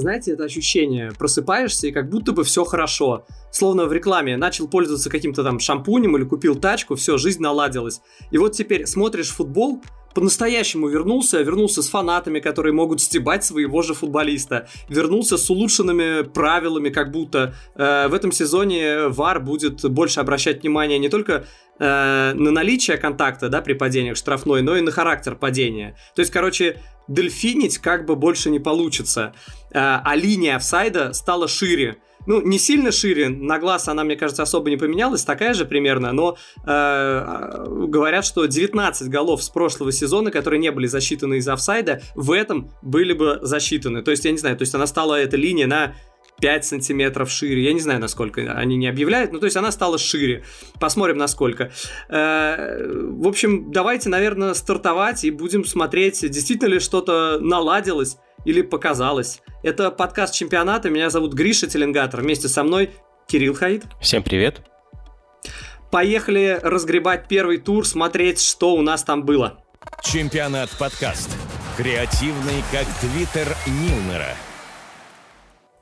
знаете, это ощущение, просыпаешься и как будто бы все хорошо. Словно в рекламе начал пользоваться каким-то там шампунем или купил тачку, все, жизнь наладилась. И вот теперь смотришь футбол, по-настоящему вернулся, вернулся с фанатами, которые могут стебать своего же футболиста, вернулся с улучшенными правилами, как будто э, в этом сезоне ВАР будет больше обращать внимание не только э, на наличие контакта, да, при падениях штрафной, но и на характер падения. То есть, короче, дельфинить как бы больше не получится, э, а линия офсайда стала шире ну, не сильно шире, на глаз она, мне кажется, особо не поменялась, такая же примерно, но э, говорят, что 19 голов с прошлого сезона, которые не были засчитаны из офсайда, в этом были бы засчитаны. То есть, я не знаю, то есть она стала, эта линия, на 5 сантиметров шире. Я не знаю, насколько они не объявляют, но то есть она стала шире. Посмотрим, насколько. Э, в общем, давайте, наверное, стартовать и будем смотреть, действительно ли что-то наладилось или показалось. Это подкаст чемпионата. Меня зовут Гриша Теленгатор. Вместе со мной Кирилл Хаид. Всем привет. Поехали разгребать первый тур, смотреть, что у нас там было. Чемпионат подкаст. Креативный, как твиттер Нилнера.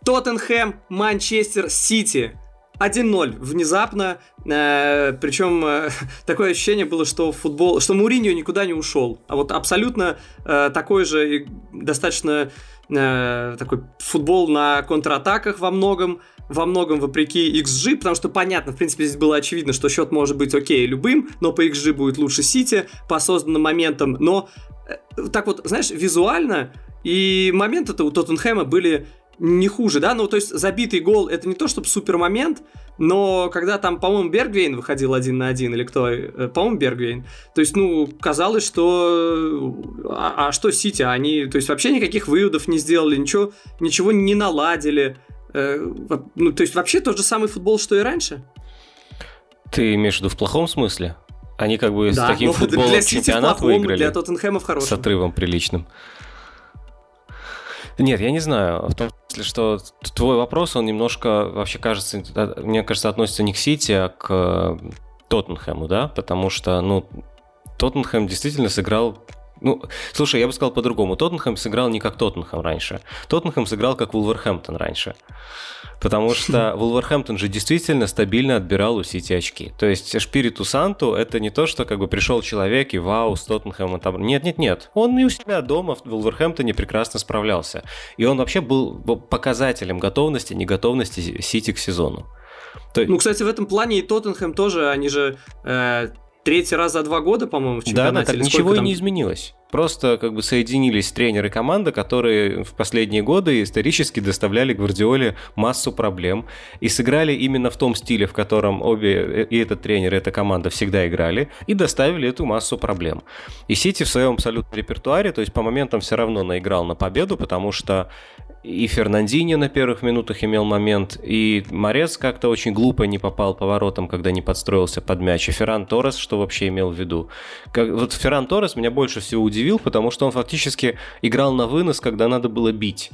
Тоттенхэм, Манчестер Сити. 1-0 внезапно, э, причем э, такое ощущение было, что футбол, что Муриньо никуда не ушел, а вот абсолютно э, такой же достаточно э, такой футбол на контратаках во многом, во многом вопреки XG, потому что понятно, в принципе, здесь было очевидно, что счет может быть окей любым, но по XG будет лучше Сити по созданным моментам, но э, так вот, знаешь, визуально и моменты-то у Тоттенхэма были не хуже, да, ну, то есть забитый гол, это не то, чтобы супер момент, но когда там, по-моему, Бергвейн выходил один на один, или кто, э, по-моему, Бергвейн, то есть, ну, казалось, что, а, а что Сити, они, то есть, вообще никаких выводов не сделали, ничего, ничего не наладили, э, ну, то есть, вообще тот же самый футбол, что и раньше. Ты имеешь в виду в плохом смысле? Они как бы да, с таким футболом для чемпионат плохом, выиграли. Для Тоттенхэма в хорошем. С отрывом приличным. Нет, я не знаю. В том смысле, что твой вопрос, он немножко вообще кажется, мне кажется, относится не к Сити, а к э, Тоттенхэму, да? Потому что, ну, Тоттенхэм действительно сыграл ну, слушай, я бы сказал по-другому. Тоттенхэм сыграл не как Тоттенхэм раньше. Тоттенхэм сыграл как Вулверхэмптон раньше. Потому что Вулверхэмптон же действительно стабильно отбирал у Сити очки. То есть Шпириту Санту это не то, что как бы пришел человек и вау, с Тоттенхэмом там... Нет, нет, нет. Он и у себя дома в Вулверхэмптоне прекрасно справлялся. И он вообще был показателем готовности, неготовности Сити к сезону. То... Ну, кстати, в этом плане и Тоттенхэм тоже, они же э, третий раз за два года, по-моему, в чемпионате. Да, да, так ничего там... и не изменилось. Просто как бы соединились тренеры команды, которые в последние годы исторически доставляли Гвардиоле массу проблем и сыграли именно в том стиле, в котором обе, и этот тренер, и эта команда всегда играли, и доставили эту массу проблем. И Сити в своем абсолютном репертуаре, то есть по моментам все равно наиграл на победу, потому что и Фернандини на первых минутах имел момент, и Морец как-то очень глупо не попал поворотом, когда не подстроился под мяч, и Ферран Торрес, что вообще имел в виду. Как, вот Ферран Торрес меня больше всего удивил, потому что он фактически играл на вынос, когда надо было бить.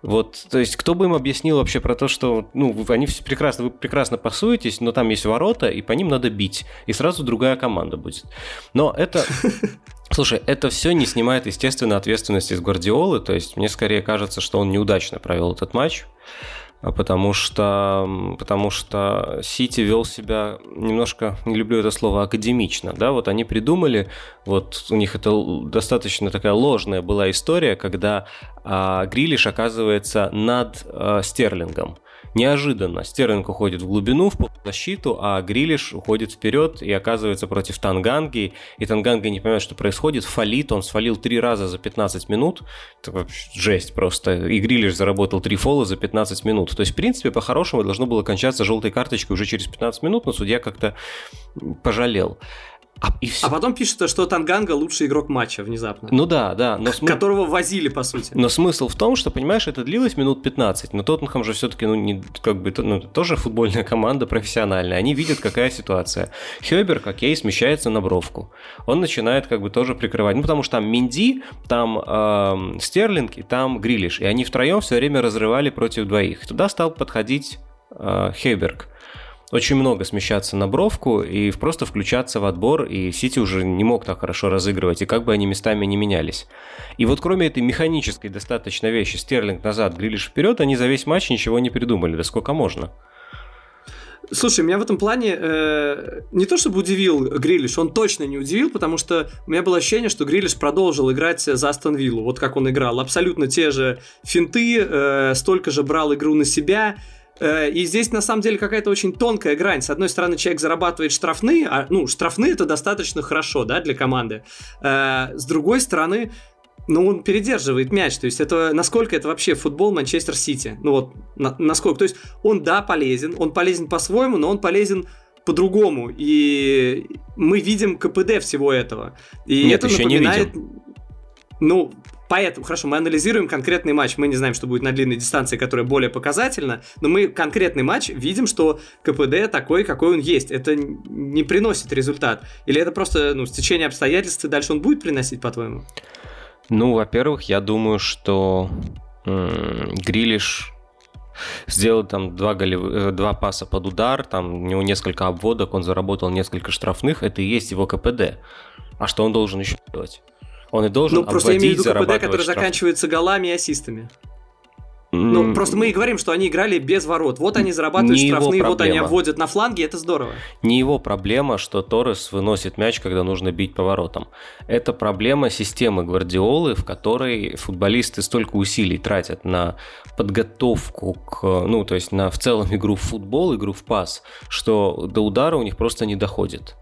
Вот, то есть, кто бы им объяснил вообще про то, что, ну, они все прекрасно, вы прекрасно пасуетесь, но там есть ворота, и по ним надо бить, и сразу другая команда будет. Но это... Слушай, это все не снимает, естественно, ответственности с Гвардиолы, то есть мне скорее кажется, что он неудачно провел этот матч, а потому что, потому что Сити вел себя немножко, не люблю это слово, академично, да, вот они придумали, вот у них это достаточно такая ложная была история, когда а, Грилиш оказывается над а, Стерлингом, Неожиданно Стерлинг уходит в глубину, в защиту, а Грилиш уходит вперед и оказывается против Танганги. И Танганга не понимает, что происходит, фалит. Он свалил три раза за 15 минут. Это вообще жесть просто. И Грилиш заработал три фола за 15 минут. То есть, в принципе, по-хорошему должно было кончаться желтой карточкой уже через 15 минут, но судья как-то пожалел. А, и все. а потом пишут, что Танганга лучший игрок матча внезапно. Ну да, да. Но см... Которого возили, по сути. Но смысл в том, что, понимаешь, это длилось минут 15. Но Тоттенхэм же все-таки, ну, не, как бы, ну, тоже футбольная команда профессиональная. Они видят, какая ситуация. Хёбер, окей, смещается на бровку. Он начинает как бы тоже прикрывать. Ну, потому что там Минди, там э, Стерлинг и там Грилиш. И они втроем все время разрывали против двоих. Туда стал подходить э, Хейберг. Очень много смещаться на бровку и просто включаться в отбор, и Сити уже не мог так хорошо разыгрывать, и как бы они местами не менялись. И вот кроме этой механической достаточно вещи, Стерлинг назад, Грилиш вперед, они за весь матч ничего не придумали, да сколько можно. Слушай, меня в этом плане э, не то чтобы удивил Грилиш, он точно не удивил, потому что у меня было ощущение, что Грилиш продолжил играть за Астон Виллу, вот как он играл. Абсолютно те же финты, э, столько же брал игру на себя. Э, и здесь на самом деле какая-то очень тонкая грань. С одной стороны, человек зарабатывает штрафные, а ну, штрафные это достаточно хорошо, да, для команды. Э, с другой стороны, ну, он передерживает мяч. То есть, это насколько это вообще футбол Манчестер Сити? Ну, вот, на, насколько. То есть, он, да, полезен, он полезен по-своему, но он полезен по-другому. И мы видим КПД всего этого. И Нет, это еще напоминает... не видим. Ну, поэтому, хорошо, мы анализируем конкретный матч. Мы не знаем, что будет на длинной дистанции, которая более показательна, но мы конкретный матч видим, что КПД такой, какой он есть. Это не приносит результат. Или это просто ну, стечение обстоятельств, и дальше он будет приносить, по-твоему? Ну, во-первых, я думаю, что Грилиш сделал там два, голев... Э, два паса под удар, там у него несколько обводок, он заработал несколько штрафных, это и есть его КПД. А что он должен еще делать? Он и должен Ну, просто я имею в виду КПД, который штраф. заканчивается голами и ассистами. Ну, просто мы и говорим, что они играли без ворот. Вот они зарабатывают Не штрафные, вот они обводят на фланге, это здорово. Не его проблема, что Торрес выносит мяч, когда нужно бить поворотом. Это проблема системы Гвардиолы, в которой футболисты столько усилий тратят на подготовку к, ну, то есть на в целом игру в футбол, игру в пас, что до удара у них просто не доходит.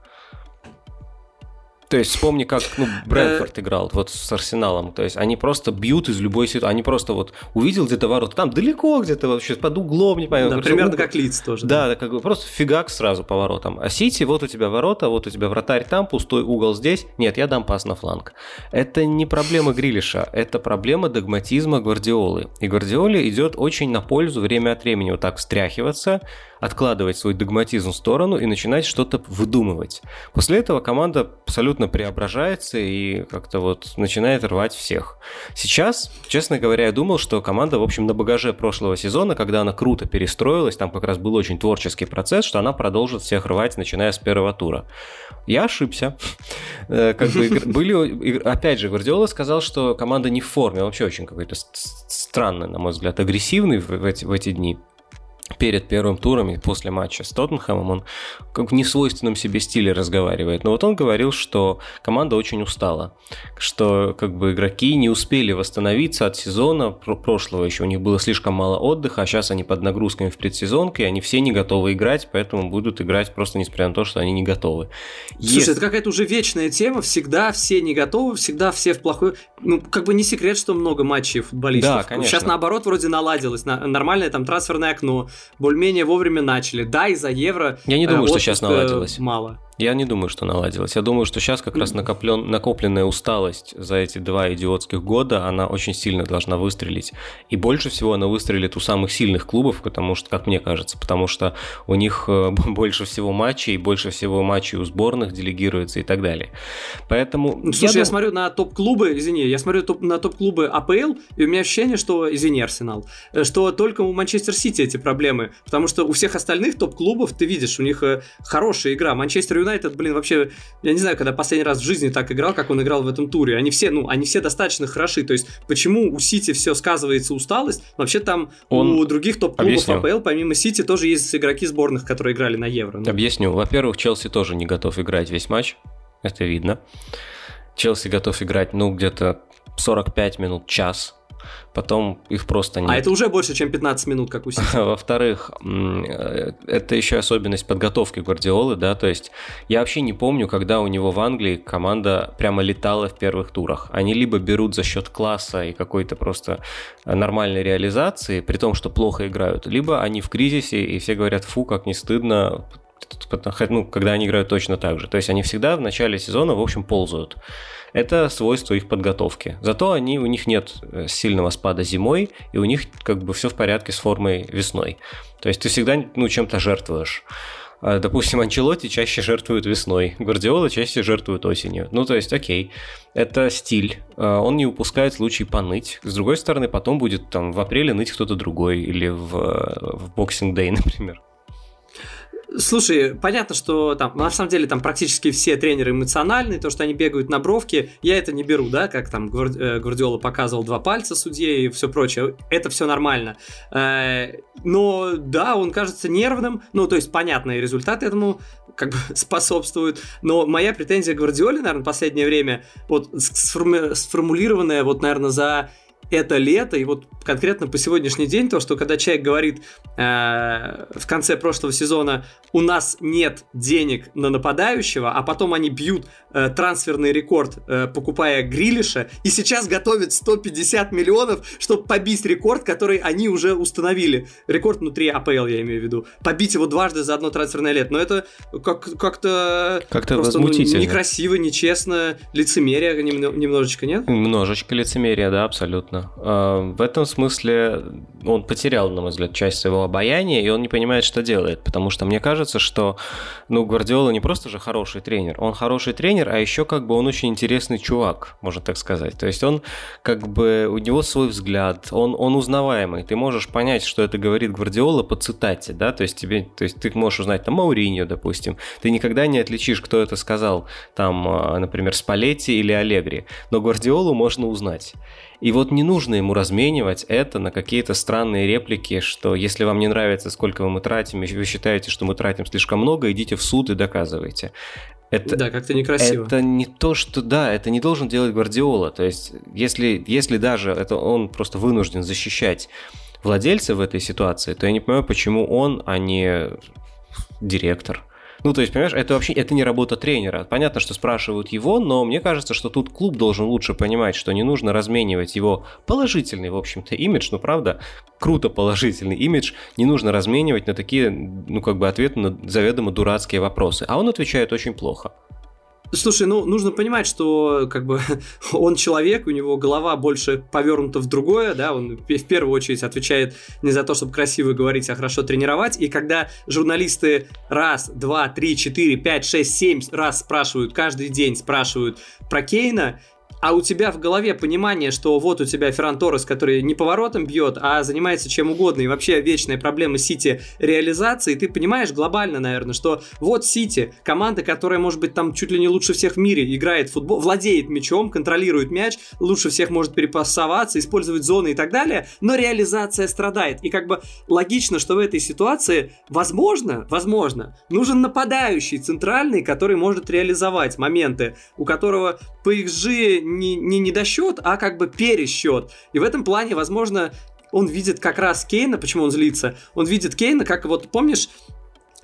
То есть вспомни, как ну, Брэнфорд играл вот с Арсеналом. То есть они просто бьют из любой ситуации. Они просто вот увидел где-то ворот, там далеко где-то вообще, под углом, не понимаю. Да, просто примерно угол. как лиц тоже. Да, да, как бы просто фигак сразу поворотом. А Сити, вот у тебя ворота, вот у тебя вратарь там, пустой угол здесь. Нет, я дам пас на фланг. Это не проблема Грилиша, это проблема догматизма Гвардиолы. И Гвардиоле идет очень на пользу время от времени вот так встряхиваться, откладывать свой догматизм в сторону и начинать что-то выдумывать. После этого команда абсолютно преображается и как-то вот начинает рвать всех. Сейчас, честно говоря, я думал, что команда, в общем, на багаже прошлого сезона, когда она круто перестроилась, там как раз был очень творческий процесс, что она продолжит всех рвать, начиная с первого тура. Я ошибся. Э, Как бы были, опять же, Гвардиола сказал, что команда не в форме, вообще очень какой-то странный, на мой взгляд, агрессивный в эти, в эти дни перед первым туром и после матча с Тоттенхэмом он как в несвойственном себе стиле разговаривает. Но вот он говорил, что команда очень устала, что как бы игроки не успели восстановиться от сезона про- прошлого еще. У них было слишком мало отдыха, а сейчас они под нагрузками в предсезонке, и они все не готовы играть, поэтому будут играть просто несмотря на то, что они не готовы. Слушай, Если- это какая-то уже вечная тема. Всегда все не готовы, всегда все в плохой. Ну, как бы не секрет, что много матчей футболистов. Да, конечно. Сейчас наоборот вроде наладилось. На- нормальное там трансферное окно. Более-менее вовремя начали. Да, из-за евро. Я не э, думаю, что сейчас отпуска наладилось. Мало. Я не думаю, что наладилось. Я думаю, что сейчас как раз накоплен, накопленная усталость за эти два идиотских года, она очень сильно должна выстрелить. И больше всего она выстрелит у самых сильных клубов, потому что, как мне кажется, потому что у них э, больше всего матчей, больше всего матчей у сборных делегируется и так далее. Поэтому... Ну, Слушай, я, дум- смотрю на топ-клубы, извини, я смотрю топ- на топ-клубы АПЛ, и у меня ощущение, что, извини, Арсенал, э, что только у Манчестер Сити эти проблемы, потому что у всех остальных топ-клубов, ты видишь, у них э, хорошая игра. Манчестер Юнайтед, блин, вообще, я не знаю, когда последний раз в жизни так играл, как он играл в этом туре. Они все, ну, они все достаточно хороши, то есть почему у Сити все сказывается усталость? Вообще там Он- у других топ-клубов. АПЛ, помимо Сити, тоже есть игроки сборных, которые играли на Евро. Ну, Объясню. Во-первых, Челси тоже не готов играть весь матч. Это видно. Челси готов играть, ну, где-то 45 минут, час. Потом их просто нет. А это уже больше, чем 15 минут, как у Сити. Во-вторых, э, это еще особенность подготовки Гвардиолы, да, то есть я вообще не помню, когда у него в Англии команда прямо летала в первых турах. Они либо берут за счет класса и какой-то просто нормальной реализации, при том, что плохо играют, либо они в кризисе, и все говорят, фу, как не стыдно, ну, когда они играют точно так же. То есть они всегда в начале сезона, в общем, ползают. Это свойство их подготовки. Зато они, у них нет э, сильного спада зимой, и у них как бы все в порядке с формой весной. То есть ты всегда ну, чем-то жертвуешь. А, Допустим, Анчелоти чаще жертвует весной, Гвардиола чаще жертвует осенью. Ну, то есть, окей, это стиль. А, Он не упускает случай поныть. С другой стороны, потом будет там в апреле ныть кто-то другой или в, в Boxing Day, например. Слушай, понятно, что там, на самом деле, там практически все тренеры эмоциональные, то, что они бегают на бровке, я это не беру, да, как там э, Гвардиола показывал два пальца судье и все прочее, это все нормально. Э, но, да, он кажется нервным, ну, то есть, понятные результаты этому как бы способствуют, но моя претензия Гвардиоле, наверное, в последнее время, вот сформулированная, вот, наверное, за это лето, и вот конкретно по сегодняшний день, то, что когда человек говорит э, в конце прошлого сезона, у нас нет денег на нападающего, а потом они бьют э, трансферный рекорд, э, покупая Грилиша, и сейчас готовят 150 миллионов, чтобы побить рекорд, который они уже установили. Рекорд внутри АПЛ, я имею в виду. Побить его дважды за одно трансферное лето. Но это как- как-то... Как-то просто, ну, возмутительно. Ну, некрасиво, нечестно, лицемерие немножечко, нет? Немножечко лицемерие, да, абсолютно. А, в этом смысле он потерял, на мой взгляд, часть своего обаяния, и он не понимает, что делает. Потому что мне кажется, что ну, Гвардиола не просто же хороший тренер, он хороший тренер, а еще как бы он очень интересный чувак, можно так сказать. То есть он как бы, у него свой взгляд, он, он узнаваемый. Ты можешь понять, что это говорит Гвардиола по цитате, да, то есть тебе, то есть ты можешь узнать там Мауриньо, допустим. Ты никогда не отличишь, кто это сказал, там, а, например, Спалетти или Аллегри. Но Гвардиолу можно узнать. И вот не нужно ему разменивать это на какие-то странные реплики, что если вам не нравится, сколько мы тратим, и вы считаете, что мы тратим слишком много, идите в суд и доказывайте. Это, да, как-то некрасиво. Это не то, что да, это не должен делать Гвардиола. То есть, если, если даже это он просто вынужден защищать владельца в этой ситуации, то я не понимаю, почему он, а не директор. Ну, то есть, понимаешь, это вообще это не работа тренера. Понятно, что спрашивают его, но мне кажется, что тут клуб должен лучше понимать, что не нужно разменивать его положительный, в общем-то, имидж, ну, правда, круто положительный имидж, не нужно разменивать на такие, ну, как бы ответы на заведомо дурацкие вопросы. А он отвечает очень плохо. Слушай, ну нужно понимать, что как бы он человек, у него голова больше повернута в другое, да, он в первую очередь отвечает не за то, чтобы красиво говорить, а хорошо тренировать. И когда журналисты раз, два, три, четыре, пять, шесть, семь раз спрашивают, каждый день спрашивают про Кейна, а у тебя в голове понимание, что вот у тебя Ферран Торрес, который не поворотом бьет, а занимается чем угодно, и вообще вечная проблема Сити реализации, ты понимаешь глобально, наверное, что вот Сити, команда, которая, может быть, там чуть ли не лучше всех в мире играет в футбол, владеет мячом, контролирует мяч, лучше всех может перепассоваться, использовать зоны и так далее, но реализация страдает. И как бы логично, что в этой ситуации, возможно, возможно, нужен нападающий центральный, который может реализовать моменты, у которого XG не, не недосчет, а как бы пересчет. И в этом плане, возможно, он видит как раз Кейна, почему он злится, он видит Кейна, как вот, помнишь,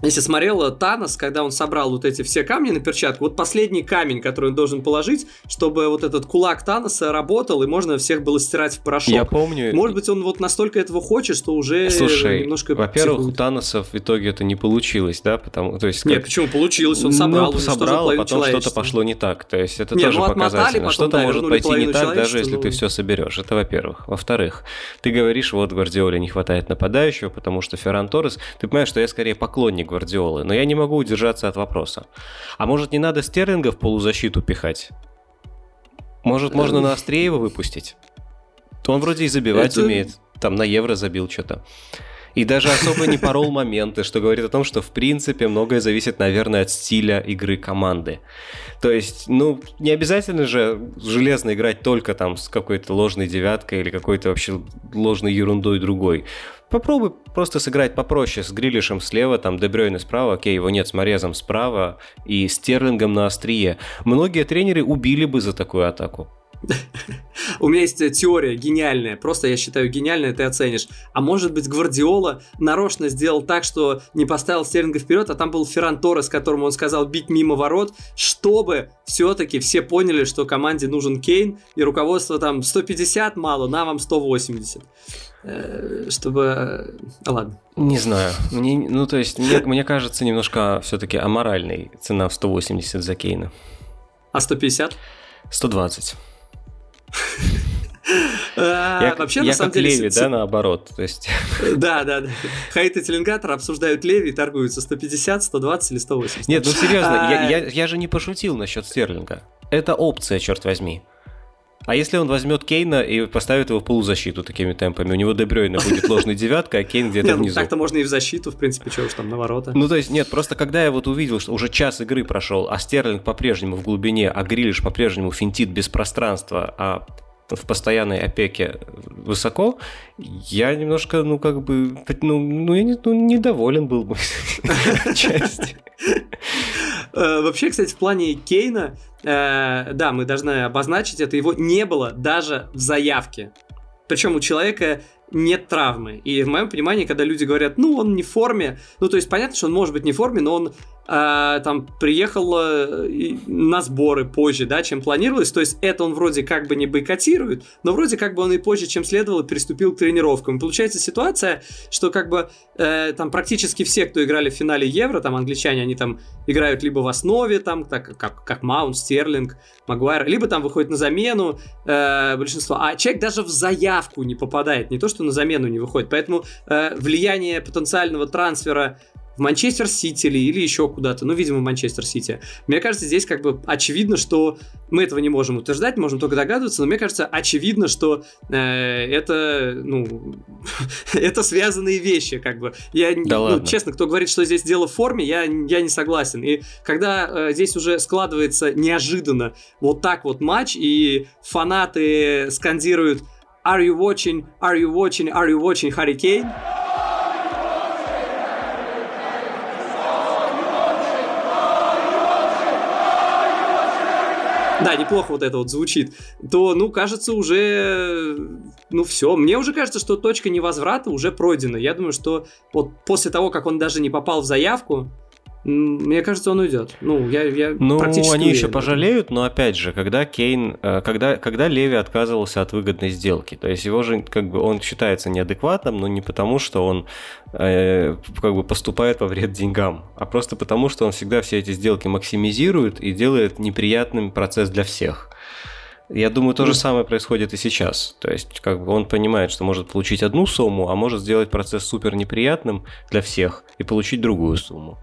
если смотрел Танос, когда он собрал вот эти все камни на перчатку, вот последний камень, который он должен положить, чтобы вот этот кулак Таноса работал, и можно всех было стирать в порошок. Я помню. Может быть, он вот настолько этого хочет, что уже Слушай, немножко во-первых, у Таноса в итоге это не получилось, да, потому, то есть... Как... Нет, почему получилось? Он собрал, ну, собрал, а потом что-то пошло не так, то есть это Нет, тоже ну, показательно. Что-то да, может пойти не так, даже если ну... ты все соберешь, это во-первых. Во-вторых, ты говоришь, вот Гвардиоле не хватает нападающего, потому что Ферран Торрес, ты понимаешь, что я скорее поклонник Гвардиолы, но я не могу удержаться от вопроса. А может не надо Стерлинга в полузащиту пихать? Может можно на Астреева выпустить? То он вроде и забивать Это... умеет. Там на евро забил что-то. И даже особо не порол моменты, что говорит о том, что в принципе многое зависит, наверное, от стиля игры команды. То есть, ну, не обязательно же железно играть только там с какой-то ложной девяткой или какой-то вообще ложной ерундой другой. Попробуй просто сыграть попроще с Грилишем слева, там Дебрёйна справа, окей, его нет с Морезом справа и Стерлингом на острие. Многие тренеры убили бы за такую атаку. У меня есть теория гениальная, просто я считаю гениальная, ты оценишь. А может быть Гвардиола нарочно сделал так, что не поставил Стерлинга вперед, а там был Ферран Торрес, которому он сказал бить мимо ворот, чтобы все-таки все поняли, что команде нужен Кейн, и руководство там 150 мало, на вам 180. Э, чтобы... А, ладно. Не знаю. Мне, ну, то есть, мне, мне кажется, немножко все-таки аморальной цена в 180 за Кейна. А 150? 120. А, я, вообще, на самом деле... Леви, да, наоборот. То есть... Да, да, да. Хайт и Теленгатор обсуждают Леви и торгуются 150, 120 или 180. Нет, ну серьезно, я, а, я, я же не пошутил насчет Стерлинга. Это опция, черт возьми. А если он возьмет Кейна и поставит его в полузащиту такими темпами, у него Дебрёйна будет ложной девяткой, а Кейн где-то ну, внизу. Так-то можно и в защиту, в принципе, что уж там на ворота. Ну, то есть, нет, просто когда я вот увидел, что уже час игры прошел, а Стерлинг по-прежнему в глубине, а Грилиш по-прежнему финтит без пространства, а в постоянной опеке высоко, я немножко, ну, как бы, ну, ну я не, ну, недоволен был бы части. Э, вообще, кстати, в плане Кейна, э, да, мы должны обозначить это, его не было даже в заявке. Причем у человека нет травмы. И в моем понимании, когда люди говорят, ну, он не в форме, ну, то есть понятно, что он может быть не в форме, но он э, там приехал э, на сборы позже, да, чем планировалось. То есть это он вроде как бы не бойкотирует, но вроде как бы он и позже, чем следовало, приступил к тренировкам. И получается ситуация, что как бы э, там практически все, кто играли в финале Евро, там англичане, они там играют либо в основе, там, так, как, как Маунт, Стерлинг, Магуайр, либо там выходит на замену э, большинство. А человек даже в заявку не попадает, не то, что на замену не выходит. Поэтому э, влияние потенциального трансфера в Манчестер Сити или, или еще куда-то, ну, видимо, в Манчестер Сити. Мне кажется, здесь как бы очевидно, что мы этого не можем утверждать, можем только догадываться, но мне кажется, очевидно, что э, это, ну, это связанные вещи, как бы. Я, да ну, ладно. честно, кто говорит, что здесь дело в форме, я, я не согласен. И когда э, здесь уже складывается неожиданно вот так вот матч, и фанаты скандируют Are you watching? Are you watching? Are you watching Hurricane? Да, неплохо вот это вот звучит, то, ну, кажется, уже, ну, все. Мне уже кажется, что точка невозврата уже пройдена. Я думаю, что вот после того, как он даже не попал в заявку, мне кажется, он уйдет. Ну, я, я ну они уверен. еще пожалеют, но опять же, когда Кейн, э, когда, когда Леви отказывался от выгодной сделки, то есть его же, как бы, он считается неадекватным, но не потому, что он э, как бы поступает во вред деньгам, а просто потому, что он всегда все эти сделки максимизирует и делает неприятным процесс для всех. Я думаю, то же самое происходит и сейчас. То есть, как бы он понимает, что может получить одну сумму, а может сделать процесс супер неприятным для всех и получить другую сумму.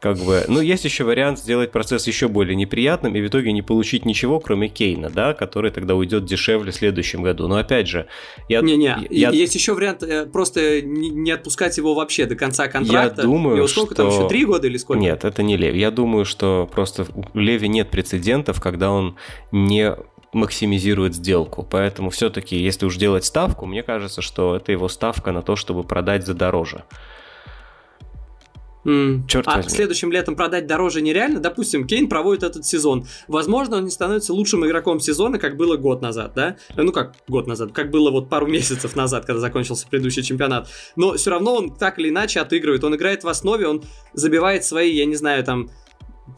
Как бы, ну, есть еще вариант сделать процесс еще более неприятным и в итоге не получить ничего, кроме Кейна, да, который тогда уйдет дешевле в следующем году. Но опять же, я... Не-не, я... есть еще вариант э, просто не отпускать его вообще до конца контракта. Я думаю, его сколько что... там еще, три года или сколько? Нет, это не Леви. Я думаю, что просто у Леви нет прецедентов, когда он не максимизирует сделку. Поэтому все-таки, если уж делать ставку, мне кажется, что это его ставка на то, чтобы продать за дороже. Mm. Черт а возьми. следующим летом продать дороже нереально? Допустим, Кейн проводит этот сезон. Возможно, он не становится лучшим игроком сезона, как было год назад, да? Ну как год назад, как было вот пару месяцев назад, когда закончился предыдущий чемпионат. Но все равно он так или иначе отыгрывает. Он играет в основе, он забивает свои, я не знаю, там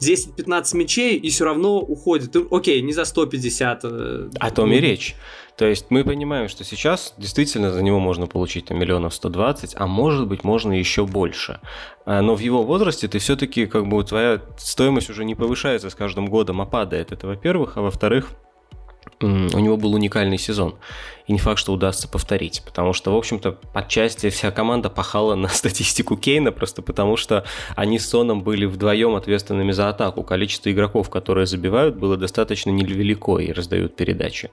10-15 мячей и все равно уходит. Окей, не за 150. Э, О том и речь. То есть мы понимаем, что сейчас действительно за него можно получить там, миллионов 120, а может быть можно еще больше. А, но в его возрасте ты все-таки как бы твоя стоимость уже не повышается с каждым годом, а падает. Это во-первых, а во-вторых, у него был уникальный сезон и не факт, что удастся повторить, потому что, в общем-то, отчасти вся команда пахала на статистику Кейна, просто потому что они с Соном были вдвоем ответственными за атаку. Количество игроков, которые забивают, было достаточно невелико и раздают передачи.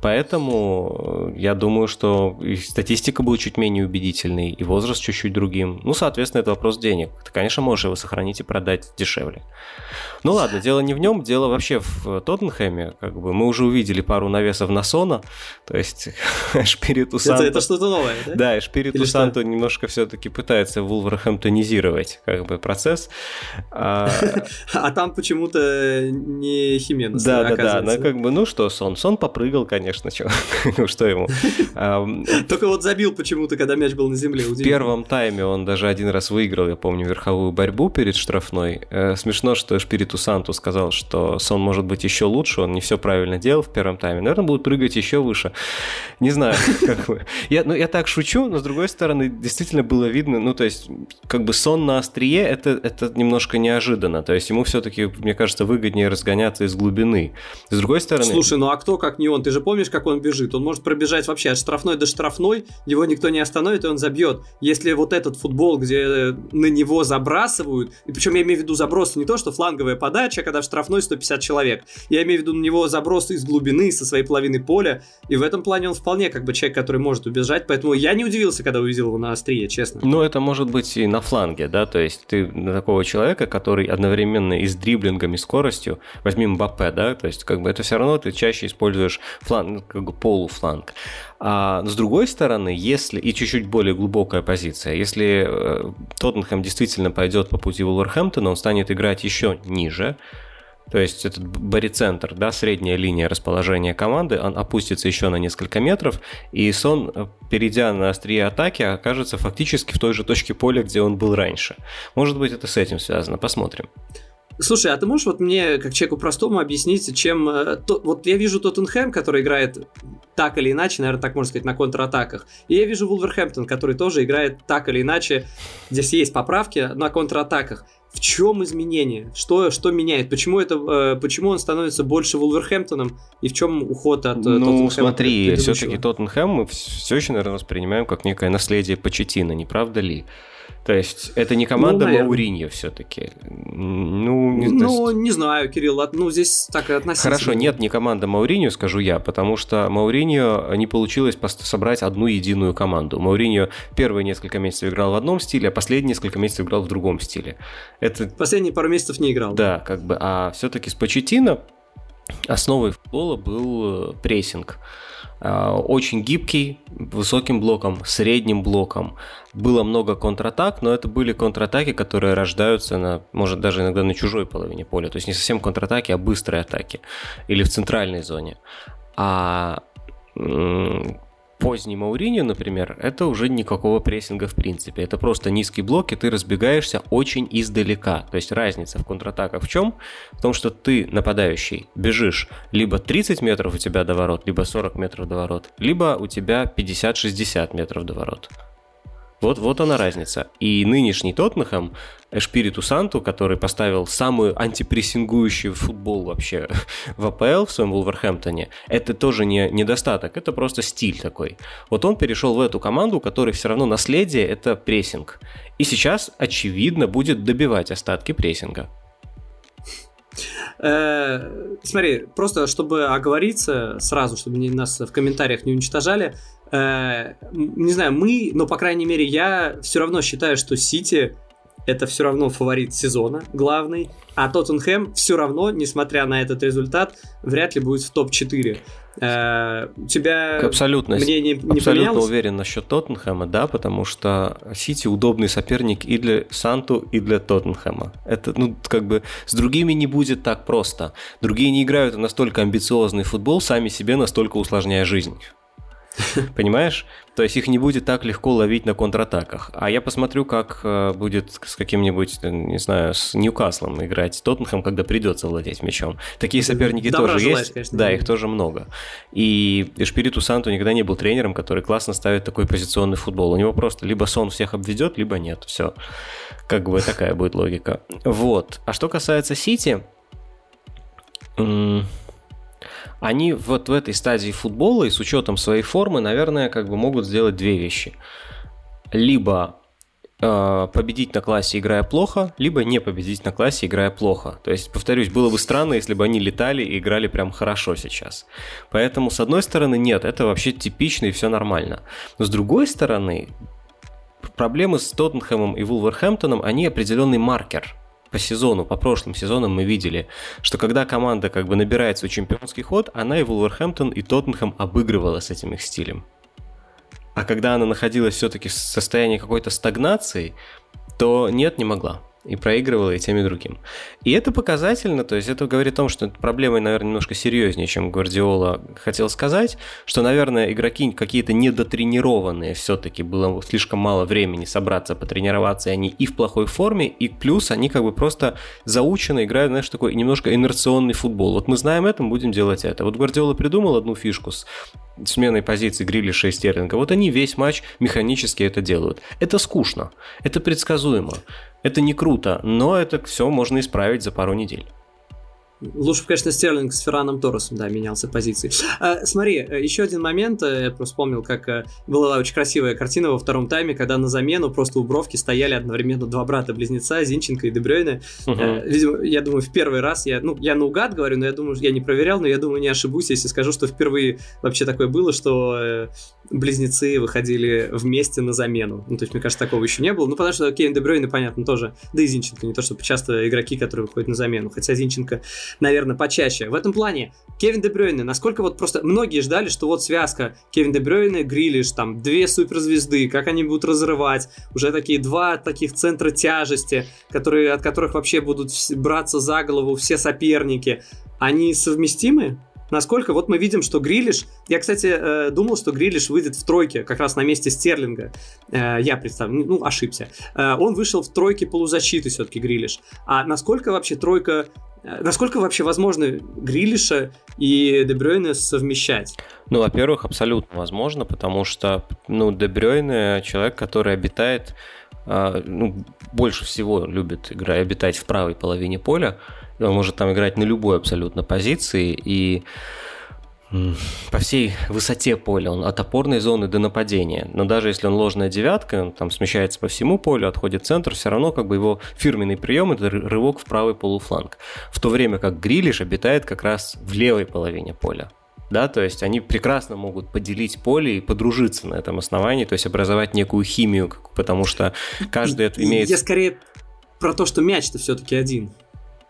Поэтому э, я думаю, что и статистика будет чуть менее убедительной, и возраст чуть-чуть другим. Ну, соответственно, это вопрос денег. Ты, конечно, можешь его сохранить и продать дешевле. Ну ладно, дело не в нем, дело вообще в Тоттенхэме. Как бы мы уже увидели пару навесов на Сона, то есть есть Шпириту Санто... Это, это что-то новое, да? Да, Шпириту Или Санто что? немножко все-таки пытается вулверхэмптонизировать как бы процесс. А, а там почему-то не Хименес, Да, да, да, ну как бы, ну что, Сон? Сон попрыгал, конечно, что, ну что ему. Только вот забил почему-то, когда мяч был на земле. В первом тайме он даже один раз выиграл, я помню, верховую борьбу перед штрафной. Э, смешно, что Шпириту Санту сказал, что Сон может быть еще лучше, он не все правильно делал в первом тайме. Наверное, будут прыгать еще выше. Не знаю, как бы. Я, ну, я так шучу, но с другой стороны, действительно было видно, ну, то есть, как бы сон на острие, это, это немножко неожиданно. То есть, ему все-таки, мне кажется, выгоднее разгоняться из глубины. С другой стороны... Слушай, ну а кто, как не он? Ты же помнишь, как он бежит? Он может пробежать вообще от штрафной до штрафной, его никто не остановит, и он забьет. Если вот этот футбол, где на него забрасывают, и причем я имею в виду заброс не то, что фланговая подача, когда в штрафной 150 человек. Я имею в виду на него заброс из глубины, со своей половины поля, и в этом плане он вполне как бы человек, который может убежать, поэтому я не удивился, когда увидел его на острие, честно. Ну, это может быть и на фланге, да, то есть ты на такого человека, который одновременно и с дриблингом, и скоростью, возьми Мбаппе, да, то есть как бы это все равно ты чаще используешь фланг, как бы полуфланг. А с другой стороны, если, и чуть-чуть более глубокая позиция, если э, Тоттенхэм действительно пойдет по пути Вулверхэмптона, он станет играть еще ниже, то есть этот барицентр, да, средняя линия расположения команды, он опустится еще на несколько метров, и Сон, э, перейдя на острие атаки, окажется фактически в той же точке поля, где он был раньше. Может быть, это с этим связано, посмотрим. Слушай, а ты можешь вот мне, как человеку простому, объяснить, чем... Э, то, вот я вижу Тоттенхэм, который играет так или иначе, наверное, так можно сказать, на контратаках. И я вижу Вулверхэмптон, который тоже играет так или иначе. Здесь есть поправки на контратаках. В чем изменение? Что, что меняет? Почему, это, э, почему он становится больше Вулверхэмптоном? И в чем уход от э, Ну, смотри, все-таки Тоттенхэм мы все еще, наверное, воспринимаем как некое наследие Почетина, не правда ли? То есть это не команда ну, Мауриньо все-таки. Ну, не, ну есть... не знаю, Кирилл, ну здесь так и относительно. Хорошо, нет, не команда Мауриньо, скажу я, потому что Мауриньо не получилось собрать одну единую команду. Мауриньо первые несколько месяцев играл в одном стиле, а последние несколько месяцев играл в другом стиле. Это... Последние пару месяцев не играл. Да, как бы, а все-таки с Почетино основой футбола был э, прессинг. А, очень гибкий, высоким блоком, средним блоком. Было много контратак, но это были контратаки, которые рождаются на, может, даже иногда на чужой половине поля. То есть не совсем контратаки, а быстрые атаки. Или в центральной зоне. А поздний Мауриньо, например, это уже никакого прессинга в принципе. Это просто низкий блок, и ты разбегаешься очень издалека. То есть разница в контратаках в чем? В том, что ты, нападающий, бежишь либо 30 метров у тебя до ворот, либо 40 метров до ворот, либо у тебя 50-60 метров до ворот. Вот, вот она разница. И нынешний Тоттенхэм, Эшпириту Санту, который поставил самую антипрессингующий футбол вообще в АПЛ в своем Вулверхэмптоне, это тоже не недостаток, это просто стиль такой. Вот он перешел в эту команду, у которой все равно наследие – это прессинг. И сейчас, очевидно, будет добивать остатки прессинга. Э, смотри, просто чтобы оговориться сразу, чтобы нас в комментариях не уничтожали, э, не знаю, мы, но по крайней мере я все равно считаю, что Сити это все равно фаворит сезона главный, а Тоттенхэм все равно, несмотря на этот результат, вряд ли будет в топ-4. Э, у тебя абсолютно, мнение не Абсолютно поменялось? уверен насчет Тоттенхэма, да, потому что Сити удобный соперник и для Санту, и для Тоттенхэма. Это, ну, как бы с другими не будет так просто. Другие не играют настолько амбициозный футбол, сами себе настолько усложняя жизнь. Понимаешь? То есть их не будет так легко ловить на контратаках. А я посмотрю, как э, будет с каким-нибудь, э, не знаю, с Ньюкаслом играть Тоттенхэм, когда придется владеть мячом. Такие соперники Добра тоже желать, есть. Конечно, да, их тоже много. И Эшпириту Санту никогда не был тренером, который классно ставит такой позиционный футбол. У него просто либо сон всех обведет, либо нет. Все. Как бы такая будет логика. Вот. А что касается Сити они вот в этой стадии футбола и с учетом своей формы, наверное, как бы могут сделать две вещи. Либо э, победить на классе, играя плохо, либо не победить на классе, играя плохо. То есть, повторюсь, было бы странно, если бы они летали и играли прям хорошо сейчас. Поэтому, с одной стороны, нет, это вообще типично и все нормально. Но с другой стороны, проблемы с Тоттенхэмом и Вулверхэмптоном, они определенный маркер – по сезону, по прошлым сезонам мы видели, что когда команда как бы набирает свой чемпионский ход, она и Вулверхэмптон, и Тоттенхэм обыгрывала с этим их стилем. А когда она находилась все-таки в состоянии какой-то стагнации, то нет, не могла. И проигрывала и тем, и другим. И это показательно, то есть это говорит о том, что проблема, наверное, немножко серьезнее, чем Гвардиола хотел сказать, что, наверное, игроки какие-то недотренированные все-таки, было слишком мало времени собраться, потренироваться, и они и в плохой форме, и плюс они как бы просто заученно играют, знаешь, такой немножко инерционный футбол. Вот мы знаем это, мы будем делать это. Вот Гвардиола придумал одну фишку с сменой позиции Грилиша и Стерлинга. Вот они весь матч механически это делают. Это скучно, это предсказуемо. Это не круто, но это все можно исправить за пару недель. Лучше бы, конечно, Стерлинг с Ферраном Торресом, да, менялся позиции. А, смотри, э, еще один момент, э, я просто вспомнил, как э, была очень красивая картина во втором тайме, когда на замену просто у Бровки стояли одновременно два брата-близнеца, Зинченко и Дебрёйне. Угу. Видимо, я думаю, в первый раз, я, ну, я наугад говорю, но я думаю, я не проверял, но я думаю, не ошибусь, если скажу, что впервые вообще такое было, что близнецы выходили вместе на замену. Ну, то есть, мне кажется, такого еще не было. Ну, потому что Кевин Дебрёйне, понятно, тоже, да и Зинченко, не то, что часто игроки, которые выходят на замену, хотя Зинченко наверное, почаще. В этом плане Кевин Дебрёйне, насколько вот просто многие ждали, что вот связка Кевин Дебрёйне, Грилиш, там две суперзвезды, как они будут разрывать, уже такие два таких центра тяжести, которые, от которых вообще будут браться за голову все соперники, они совместимы? Насколько вот мы видим, что Грилиш... Я, кстати, э, думал, что Грилиш выйдет в тройке, как раз на месте Стерлинга. Э, я представлю, ну, ошибся. Э, он вышел в тройке полузащиты все-таки Грилиш. А насколько вообще тройка насколько вообще возможно Грилиша и Дебрёйна совмещать? Ну, во-первых, абсолютно возможно, потому что, ну, Дебрёйне человек, который обитает, ну, больше всего любит играть, обитать в правой половине поля. Он может там играть на любой абсолютно позиции, и по всей высоте поля, он от опорной зоны до нападения. Но даже если он ложная девятка, он там смещается по всему полю, отходит центр, все равно как бы его фирменный прием это рывок в правый полуфланг. В то время как Грилиш обитает как раз в левой половине поля. Да, то есть они прекрасно могут поделить поле и подружиться на этом основании, то есть образовать некую химию, потому что каждый имеет... Я скорее про то, что мяч-то все-таки один.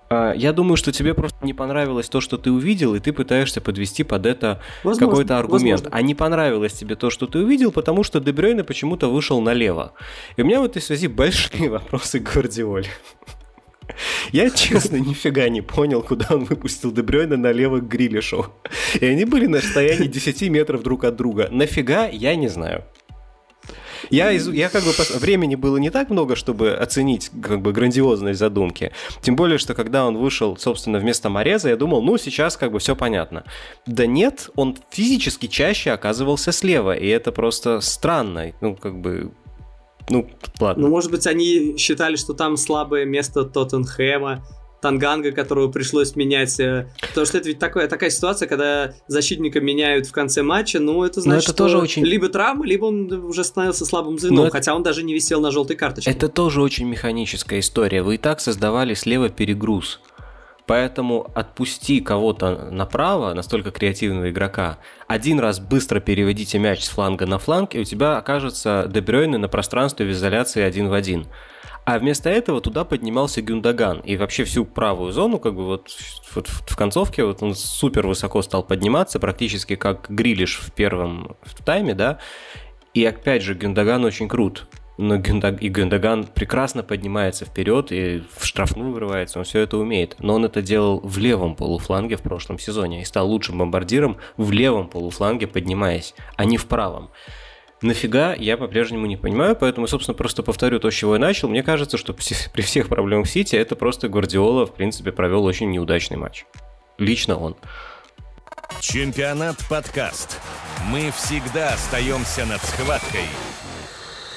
А, я думаю, что тебе просто не понравилось то, что ты увидел, и ты пытаешься подвести под это какой-то аргумент. Возможно. А не понравилось тебе то, что ты увидел, потому что Дебрёйне почему-то вышел налево. И у меня в этой связи большие вопросы к Гвардиоле. Я, честно, нифига не понял, куда он выпустил Дебрёйна налево к Грилишу. И они были на расстоянии 10 метров друг от друга. Нафига, я не знаю. Я, из, я как бы времени было не так много, чтобы оценить как бы грандиозность задумки. Тем более, что когда он вышел, собственно, вместо Мореза, я думал, ну, сейчас как бы все понятно. Да нет, он физически чаще оказывался слева, и это просто странно. Ну, как бы ну, ладно. Ну, может быть, они считали, что там слабое место Тоттенхэма, Танганга, которого пришлось менять. Э, потому что это ведь такая, такая ситуация, когда защитника меняют в конце матча, ну, это значит, это что тоже очень... либо травма, либо он уже становился слабым звеном, Но хотя он даже не висел на желтой карточке. Это тоже очень механическая история. Вы и так создавали слева перегруз. Поэтому отпусти кого-то направо, настолько креативного игрока, один раз быстро переводите мяч с фланга на фланг, и у тебя окажется Дебрёйне на пространстве в изоляции один в один. А вместо этого туда поднимался Гюндаган. И вообще всю правую зону, как бы вот, вот в концовке, вот он супер высоко стал подниматься, практически как Грилиш в первом в тайме, да. И опять же, Гюндаган очень крут. Но Гюндаг, и Гюндаган прекрасно поднимается вперед и в штрафную вырывается, он все это умеет. Но он это делал в левом полуфланге в прошлом сезоне и стал лучшим бомбардиром в левом полуфланге, поднимаясь, а не в правом. Нафига, я по-прежнему не понимаю, поэтому, собственно, просто повторю то, с чего я начал. Мне кажется, что при всех проблемах Сити это просто Гвардиола, в принципе, провел очень неудачный матч. Лично он. Чемпионат подкаст. Мы всегда остаемся над схваткой.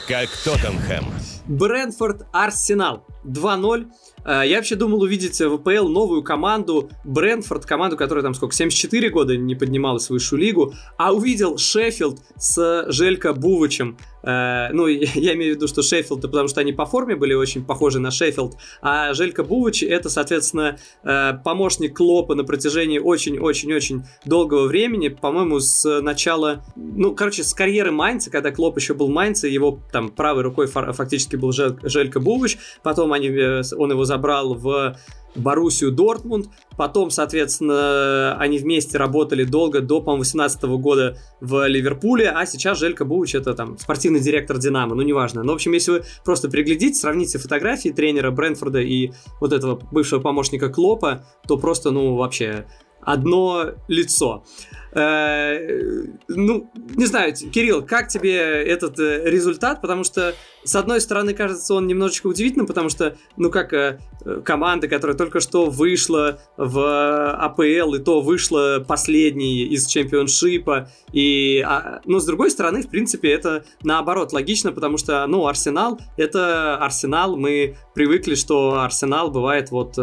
Как Тоттенхэм. Брэнфорд Арсенал 2-0. Э, я вообще думал увидеть в АПЛ новую команду, Брэнфорд, команду, которая там сколько, 74 года не поднималась в высшую лигу, а увидел Шеффилд с Желько Бувачем. Э, ну, я имею в виду, что Шеффилд, потому что они по форме были очень похожи на Шеффилд, а Желька Бувич это, соответственно, э, помощник Клопа на протяжении очень-очень-очень долгого времени, по-моему, с начала, ну, короче, с карьеры Майнца, когда Клоп еще был Майнце, его там правой рукой фактически был Желька Бубыч, потом они, э, он его забрал в Боруссию Дортмунд. Потом, соответственно, они вместе работали долго, до, по-моему, 18 года в Ливерпуле, а сейчас Желька Бувич это там спортивный директор Динамо, ну неважно. Но, в общем, если вы просто приглядите, сравните фотографии тренера Брэнфорда и вот этого бывшего помощника Клопа, то просто, ну, вообще одно лицо. Э, ну, не знаю, Кирилл, как тебе этот э, результат? Потому что, с одной стороны, кажется, он немножечко удивительным, потому что, ну, как э, команда, которая только что вышла в АПЛ, и то вышла последней из чемпионшипа, и, а, ну, с другой стороны, в принципе, это наоборот логично, потому что, ну, Арсенал, это Арсенал, мы привыкли, что Арсенал бывает вот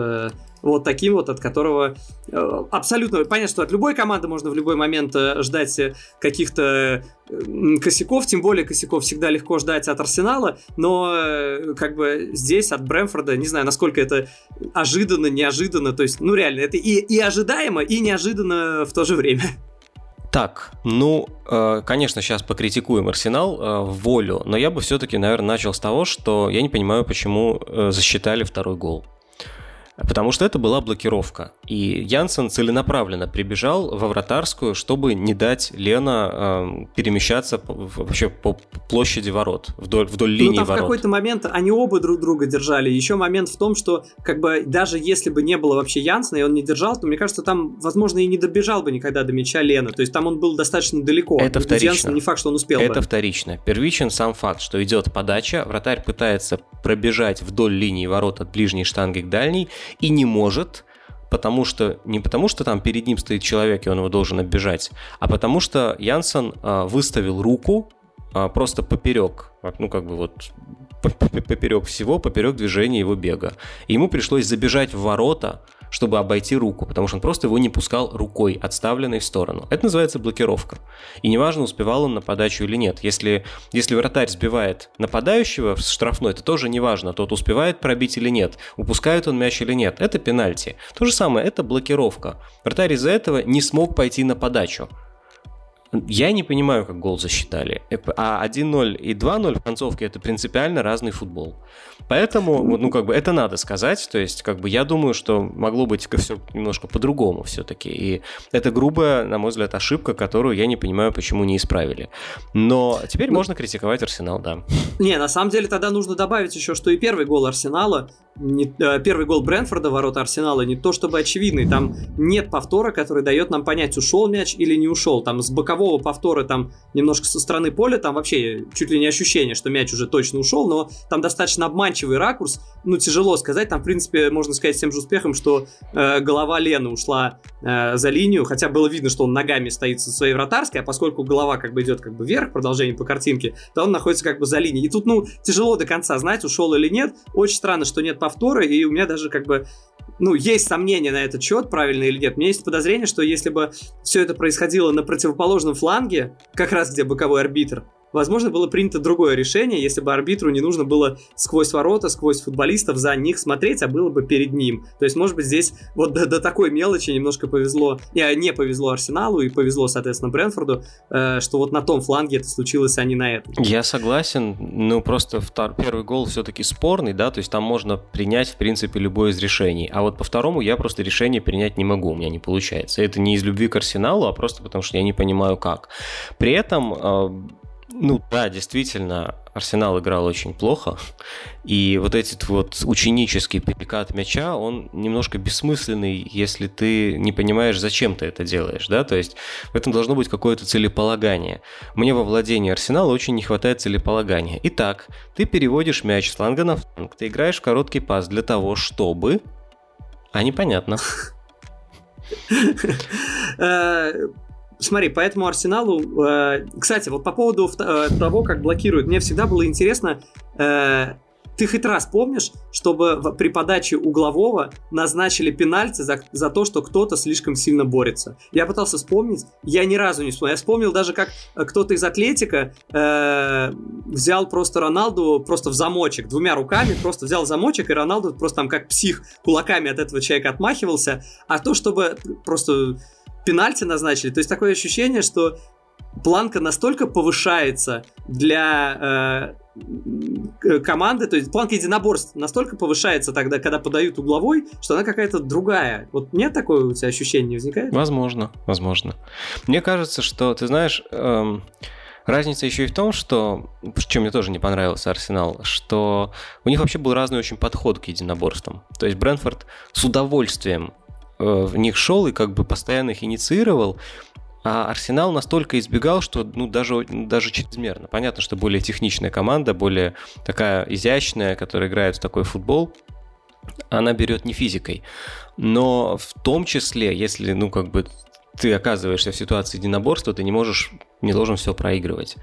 вот таким вот, от которого э, абсолютно понятно, что от любой команды можно в любой момент э, ждать э, каких-то косяков, тем более косяков всегда легко ждать от Арсенала, но как бы здесь от Брэмфорда, не знаю, насколько это ожиданно, неожиданно, то есть, ну реально, это и, и ожидаемо, и неожиданно в то же время. Так, ну, конечно, сейчас покритикуем Арсенал в волю, но я бы все-таки, наверное, начал с того, что я не понимаю, почему засчитали второй гол. Потому что это была блокировка. И Янсен целенаправленно прибежал во вратарскую, чтобы не дать Лена э, перемещаться вообще по площади ворот, вдоль, вдоль ну, линии там ворот. в какой-то момент они оба друг друга держали. Еще момент в том, что как бы даже если бы не было вообще Янсена, и он не держал, то мне кажется, там, возможно, и не добежал бы никогда до мяча Лена. То есть там он был достаточно далеко. Это вторично. Янсен не факт, что он успел Это бы. вторично. Первичен сам факт, что идет подача, вратарь пытается пробежать вдоль линии ворот от ближней штанги к дальней, и не может, потому что не потому что там перед ним стоит человек и он его должен оббежать, а потому что Янсен а, выставил руку а, просто поперек, ну как бы вот поперек всего, поперек движения его бега. И ему пришлось забежать в ворота, чтобы обойти руку, потому что он просто его не пускал рукой, отставленной в сторону. Это называется блокировка. И неважно, успевал он на подачу или нет. Если, если вратарь сбивает нападающего в штрафной, это тоже неважно, тот успевает пробить или нет, упускает он мяч или нет. Это пенальти. То же самое, это блокировка. Вратарь из-за этого не смог пойти на подачу. Я не понимаю, как гол засчитали. А 1-0 и 2-0 в концовке это принципиально разный футбол. Поэтому, ну, как бы это надо сказать. То есть, как бы я думаю, что могло быть все немножко по-другому все-таки. И это грубая, на мой взгляд, ошибка, которую я не понимаю, почему не исправили. Но теперь ну, можно критиковать Арсенал, да. Не, на самом деле тогда нужно добавить еще, что и первый гол Арсенала не, э, первый гол Брэнфорда ворота Арсенала не то чтобы очевидный, там нет повтора, который дает нам понять, ушел мяч или не ушел. Там с бокового повтора, там немножко со стороны поля, там вообще чуть ли не ощущение, что мяч уже точно ушел, но там достаточно обманчивый ракурс, ну тяжело сказать, там в принципе можно сказать с тем же успехом, что э, голова Лены ушла э, за линию, хотя было видно, что он ногами стоит со своей вратарской, а поскольку голова как бы идет как бы вверх, продолжение по картинке, то он находится как бы за линией. И тут, ну, тяжело до конца знать, ушел или нет. Очень странно, что нет повторы, и у меня даже как бы ну, есть сомнения на этот счет, правильно или нет. У меня есть подозрение, что если бы все это происходило на противоположном фланге, как раз где боковой арбитр, возможно, было принято другое решение, если бы арбитру не нужно было сквозь ворота, сквозь футболистов за них смотреть, а было бы перед ним. То есть, может быть, здесь вот до, до такой мелочи немножко повезло, не, не повезло Арсеналу и повезло, соответственно, Брэнфорду, э, что вот на том фланге это случилось, а не на этом. Я согласен, ну просто втор, первый гол все-таки спорный, да, то есть там можно принять, в принципе, любое из решений. А вот по второму я просто решение принять не могу, у меня не получается. Это не из любви к Арсеналу, а просто потому что я не понимаю как. При этом э, ну да, действительно, Арсенал играл очень плохо, и вот этот вот ученический перекат мяча, он немножко бессмысленный, если ты не понимаешь, зачем ты это делаешь, да, то есть в этом должно быть какое-то целеполагание. Мне во владении Арсенала очень не хватает целеполагания. Итак, ты переводишь мяч с фланга на фланг, ты играешь в короткий пас для того, чтобы... А непонятно. Смотри, поэтому Арсеналу... Э, кстати, вот по поводу э, того, как блокируют, мне всегда было интересно... Э, ты хоть раз помнишь, чтобы в, при подаче углового назначили пенальти за, за то, что кто-то слишком сильно борется? Я пытался вспомнить, я ни разу не вспомнил. Я вспомнил даже, как э, кто-то из Атлетика э, взял просто Роналду просто в замочек, двумя руками просто взял замочек, и Роналду просто там как псих кулаками от этого человека отмахивался. А то, чтобы просто пенальти назначили. То есть такое ощущение, что планка настолько повышается для э, команды, то есть планка единоборств настолько повышается тогда, когда подают угловой, что она какая-то другая. Вот нет такое у тебя ощущение не возникает? Возможно, возможно. Мне кажется, что, ты знаешь, эм, разница еще и в том, что, чем мне тоже не понравился Арсенал, что у них вообще был разный очень подход к единоборствам. То есть Брэнфорд с удовольствием в них шел и как бы постоянно их инициировал, а Арсенал настолько избегал, что ну, даже, даже чрезмерно. Понятно, что более техничная команда, более такая изящная, которая играет в такой футбол, она берет не физикой. Но в том числе, если, ну, как бы ты оказываешься в ситуации единоборства, ты не можешь, не должен все проигрывать.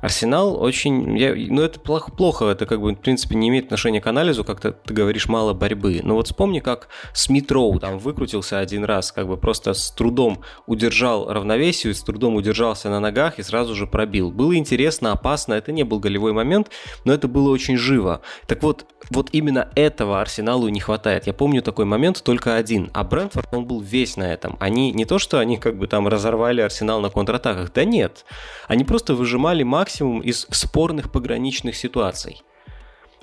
Арсенал очень... Я, ну, это плохо, плохо, это как бы, в принципе, не имеет отношения к анализу, как-то ты говоришь мало борьбы. Но вот вспомни, как Смит Роу там выкрутился один раз, как бы просто с трудом удержал равновесие, с трудом удержался на ногах и сразу же пробил. Было интересно, опасно, это не был голевой момент, но это было очень живо. Так вот, вот именно этого Арсеналу не хватает. Я помню такой момент только один, а Брентфорд, он был весь на этом. Они не то, что они как бы там разорвали Арсенал на контратаках, да нет. Они просто выжимали максимум из спорных пограничных ситуаций.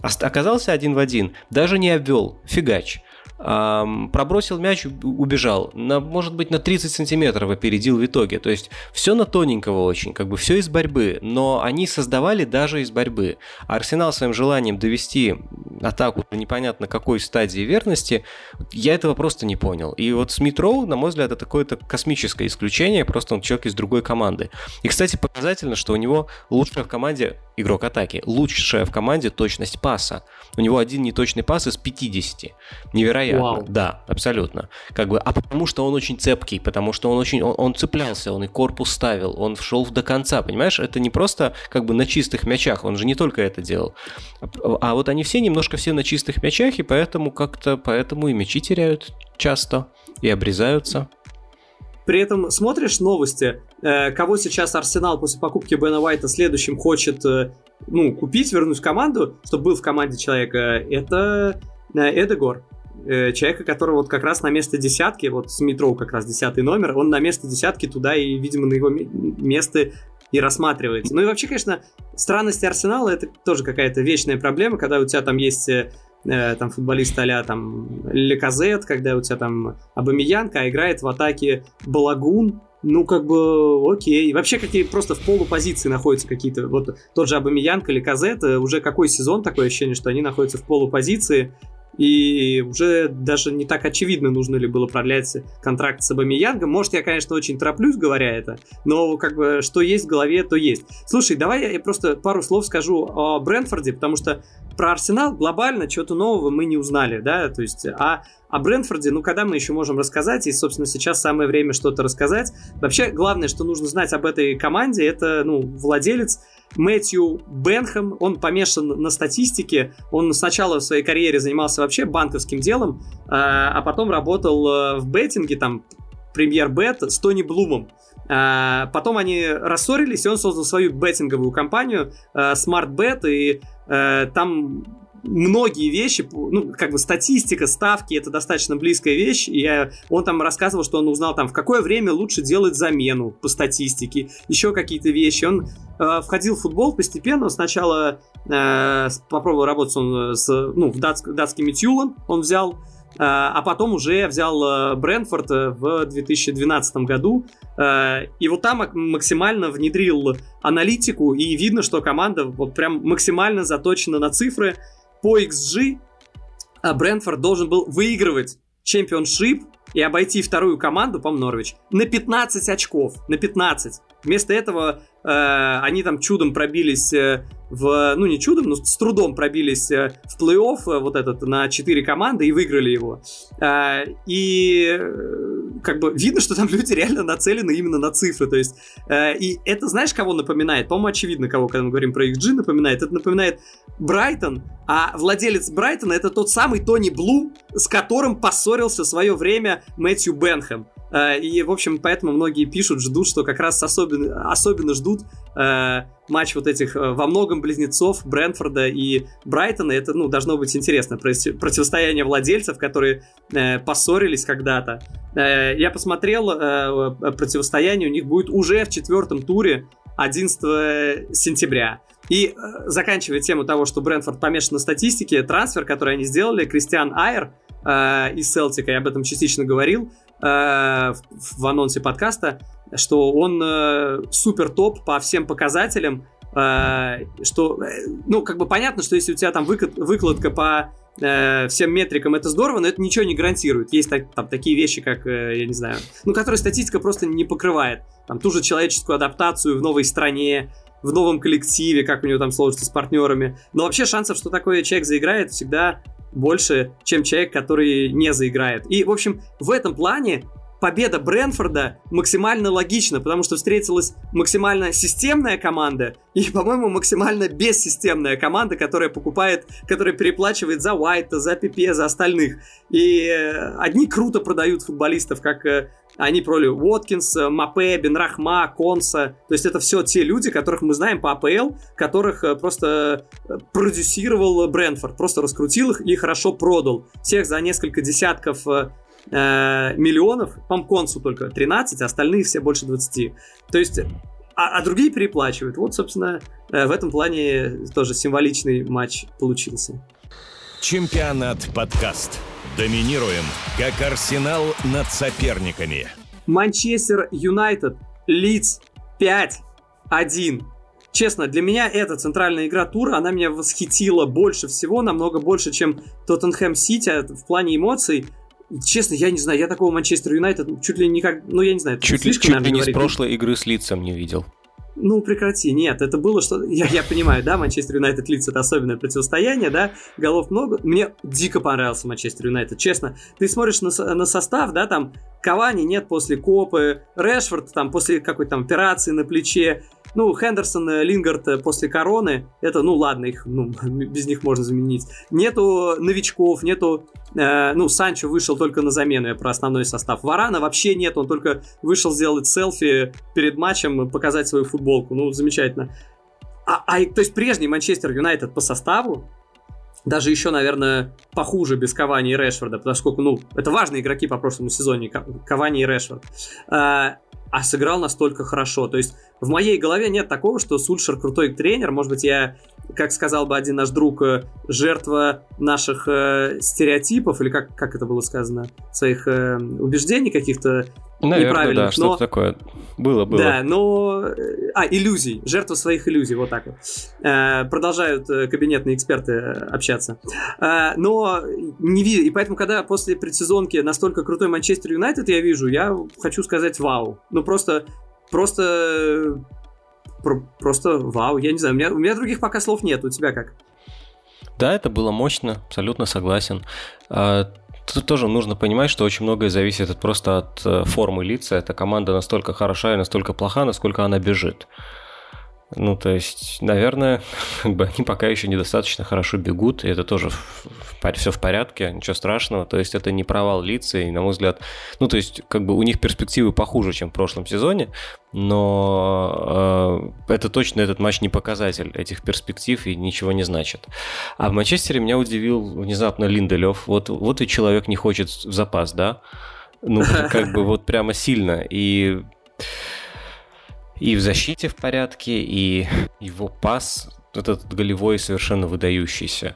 Оказался один в один, даже не обвел, фигач пробросил мяч, убежал. На, может быть, на 30 сантиметров опередил в итоге. То есть все на тоненького очень, как бы все из борьбы. Но они создавали даже из борьбы. Арсенал своим желанием довести атаку до непонятно какой стадии верности, я этого просто не понял. И вот Смит Роу, на мой взгляд, это какое-то космическое исключение, просто он человек из другой команды. И, кстати, показательно, что у него лучшая в команде игрок атаки, лучшая в команде точность паса. У него один неточный пас из 50. Невероятно невероятно. Вау. Да, абсолютно. Как бы, а потому что он очень цепкий, потому что он очень, он, он цеплялся, он и корпус ставил, он шел до конца, понимаешь? Это не просто как бы на чистых мячах, он же не только это делал. А, вот они все немножко все на чистых мячах, и поэтому как-то, поэтому и мячи теряют часто, и обрезаются. При этом смотришь новости, э, кого сейчас Арсенал после покупки Бена Уайта следующим хочет э, ну, купить, вернуть в команду, чтобы был в команде человека, это э, Эдегор э, человека, который вот как раз на место десятки, вот с метро как раз десятый номер, он на место десятки туда и, видимо, на его место и рассматривается. Ну и вообще, конечно, странности Арсенала это тоже какая-то вечная проблема, когда у тебя там есть э, там футболист а там Леказет, когда у тебя там Абамиянка, а играет в атаке Балагун, ну, как бы, окей. И вообще, какие просто в полупозиции находятся какие-то. Вот тот же Абамиянка или Казет, э, уже какой сезон такое ощущение, что они находятся в полупозиции и уже даже не так очевидно, нужно ли было продлять контракт с Абамиянгом. Может, я, конечно, очень тороплюсь, говоря это, но как бы что есть в голове, то есть. Слушай, давай я просто пару слов скажу о Брэнфорде, потому что про Арсенал глобально чего-то нового мы не узнали, да, то есть, а о Брэнфорде, ну, когда мы еще можем рассказать, и, собственно, сейчас самое время что-то рассказать. Вообще, главное, что нужно знать об этой команде, это, ну, владелец Мэтью Бенхэм, он помешан на статистике, он сначала в своей карьере занимался вообще банковским делом, а, а потом работал э, в беттинге, там, премьер бет с Тони Блумом. А, потом они рассорились, и он создал свою беттинговую компанию э, Smart Bet, и э, там многие вещи, ну, как бы статистика, ставки, это достаточно близкая вещь, и я, он там рассказывал, что он узнал там, в какое время лучше делать замену по статистике, еще какие-то вещи. Он э, входил в футбол постепенно, сначала э, попробовал работать он с, ну, в датск, датскими Тюлан, он взял, э, а потом уже взял э, Брэнфорд э, в 2012 году, и вот там максимально внедрил аналитику, и видно, что команда вот прям максимально заточена на цифры, по XG а Брэнфорд должен был выигрывать чемпионшип и обойти вторую команду, по Норвич, на 15 очков. На 15. Вместо этого э, они там чудом пробились э, в... Ну, не чудом, но с трудом пробились э, в плей-офф э, вот этот на 4 команды и выиграли его. Э, и как бы видно, что там люди реально нацелены именно на цифры. То есть, э, и это знаешь, кого напоминает? По-моему, очевидно, кого, когда мы говорим про XG, напоминает. Это напоминает Брайтон, а владелец Брайтона это тот самый Тони Блум, с которым поссорился в свое время Мэтью Бенхэм. Э, и, в общем, поэтому многие пишут, ждут, что как раз особенно, особенно ждут э, матч вот этих э, во многом близнецов Брэнфорда и Брайтона. Это, ну, должно быть интересно. Противостояние владельцев, которые поссорились когда-то. Я посмотрел, противостояние у них будет уже в четвертом туре 11 сентября. И заканчивая тему того, что Брэнфорд помешан на статистике, трансфер, который они сделали, Кристиан Айер э, из Селтика, я об этом частично говорил в, в анонсе подкаста, что он э, супер топ по всем показателям, э, что, э, ну, как бы понятно, что если у тебя там выкладка по э, всем метрикам это здорово, но это ничего не гарантирует. Есть так, там такие вещи, как, э, я не знаю, ну, которые статистика просто не покрывает. Там ту же человеческую адаптацию в новой стране, в новом коллективе, как у него там сложится с партнерами. Но вообще шансов, что такой человек заиграет, всегда больше, чем человек, который не заиграет. И, в общем, в этом плане победа Брэнфорда максимально логична, потому что встретилась максимально системная команда и, по-моему, максимально бессистемная команда, которая покупает, которая переплачивает за Уайта, за Пипе, за остальных. И э, одни круто продают футболистов, как э, они проли Уоткинс, Мапе, Бенрахма, Конса. То есть это все те люди, которых мы знаем по АПЛ, которых э, просто продюсировал Брэнфорд, просто раскрутил их и хорошо продал. Всех за несколько десятков э, миллионов, по консу только 13, а остальные все больше 20. То есть, а, а другие переплачивают. Вот, собственно, э, в этом плане тоже символичный матч получился. Чемпионат подкаст. Доминируем, как Арсенал над соперниками. Манчестер Юнайтед, Лидс 5-1. Честно, для меня эта центральная игра тура, она меня восхитила больше всего, намного больше, чем Тоттенхэм Сити в плане эмоций. Честно, я не знаю, я такого Манчестер Юнайтед чуть ли никак, ну я не знаю, чуть ли, чуть ли не с прошлой игры с лицом не видел. Ну, прекрати, нет, это было что я, я понимаю, да, Манчестер Юнайтед лиц это особенное противостояние, да, голов много. Мне дико понравился Манчестер Юнайтед, честно. Ты смотришь на, на состав, да, там Кавани нет после Копы, Решфорд там после какой-то там операции на плече, ну, Хендерсон, э, Лингард э, после короны, это, ну, ладно, их, ну, без них можно заменить. Нету новичков, нету, э, ну, Санчо вышел только на замену, я про основной состав. Варана вообще нет, он только вышел сделать селфи перед матчем, показать свою футболку, ну, замечательно. А, а то есть прежний Манчестер Юнайтед по составу, даже еще, наверное, похуже без Кавани и Решфорда, поскольку, ну, это важные игроки по прошлому сезоне, Кавани и Решфорд. А, а сыграл настолько хорошо. То есть в моей голове нет такого, что Сульшер крутой тренер. Может быть, я, как сказал бы один наш друг, э, жертва наших э, стереотипов, или как, как это было сказано, своих э, убеждений каких-то Наверное, неправильных. да, что-то такое. Было, было. Да, но... Э, а, иллюзий. Жертва своих иллюзий, вот так вот. Э, продолжают э, кабинетные эксперты общаться. Но не вижу... И поэтому, когда после предсезонки настолько крутой Манчестер Юнайтед я вижу, я хочу сказать вау. Ну, просто... Просто... Просто вау. Я не знаю, у меня, у меня других пока слов нет. У тебя как? Да, это было мощно, абсолютно согласен. А, Тут тоже нужно понимать, что очень многое зависит от, просто от э, формы лица. Эта команда настолько хороша и настолько плоха, насколько она бежит. Ну, то есть, наверное, как бы они пока еще недостаточно хорошо бегут, и это тоже все в порядке, ничего страшного. То есть, это не провал лица, и, на мой взгляд, ну, то есть, как бы у них перспективы похуже, чем в прошлом сезоне, но э, это точно этот матч не показатель этих перспектив и ничего не значит. А в Манчестере меня удивил внезапно Линделев. Вот, вот и человек не хочет в запас, да? Ну, как бы вот прямо сильно. И и в защите в порядке, и его пас этот голевой совершенно выдающийся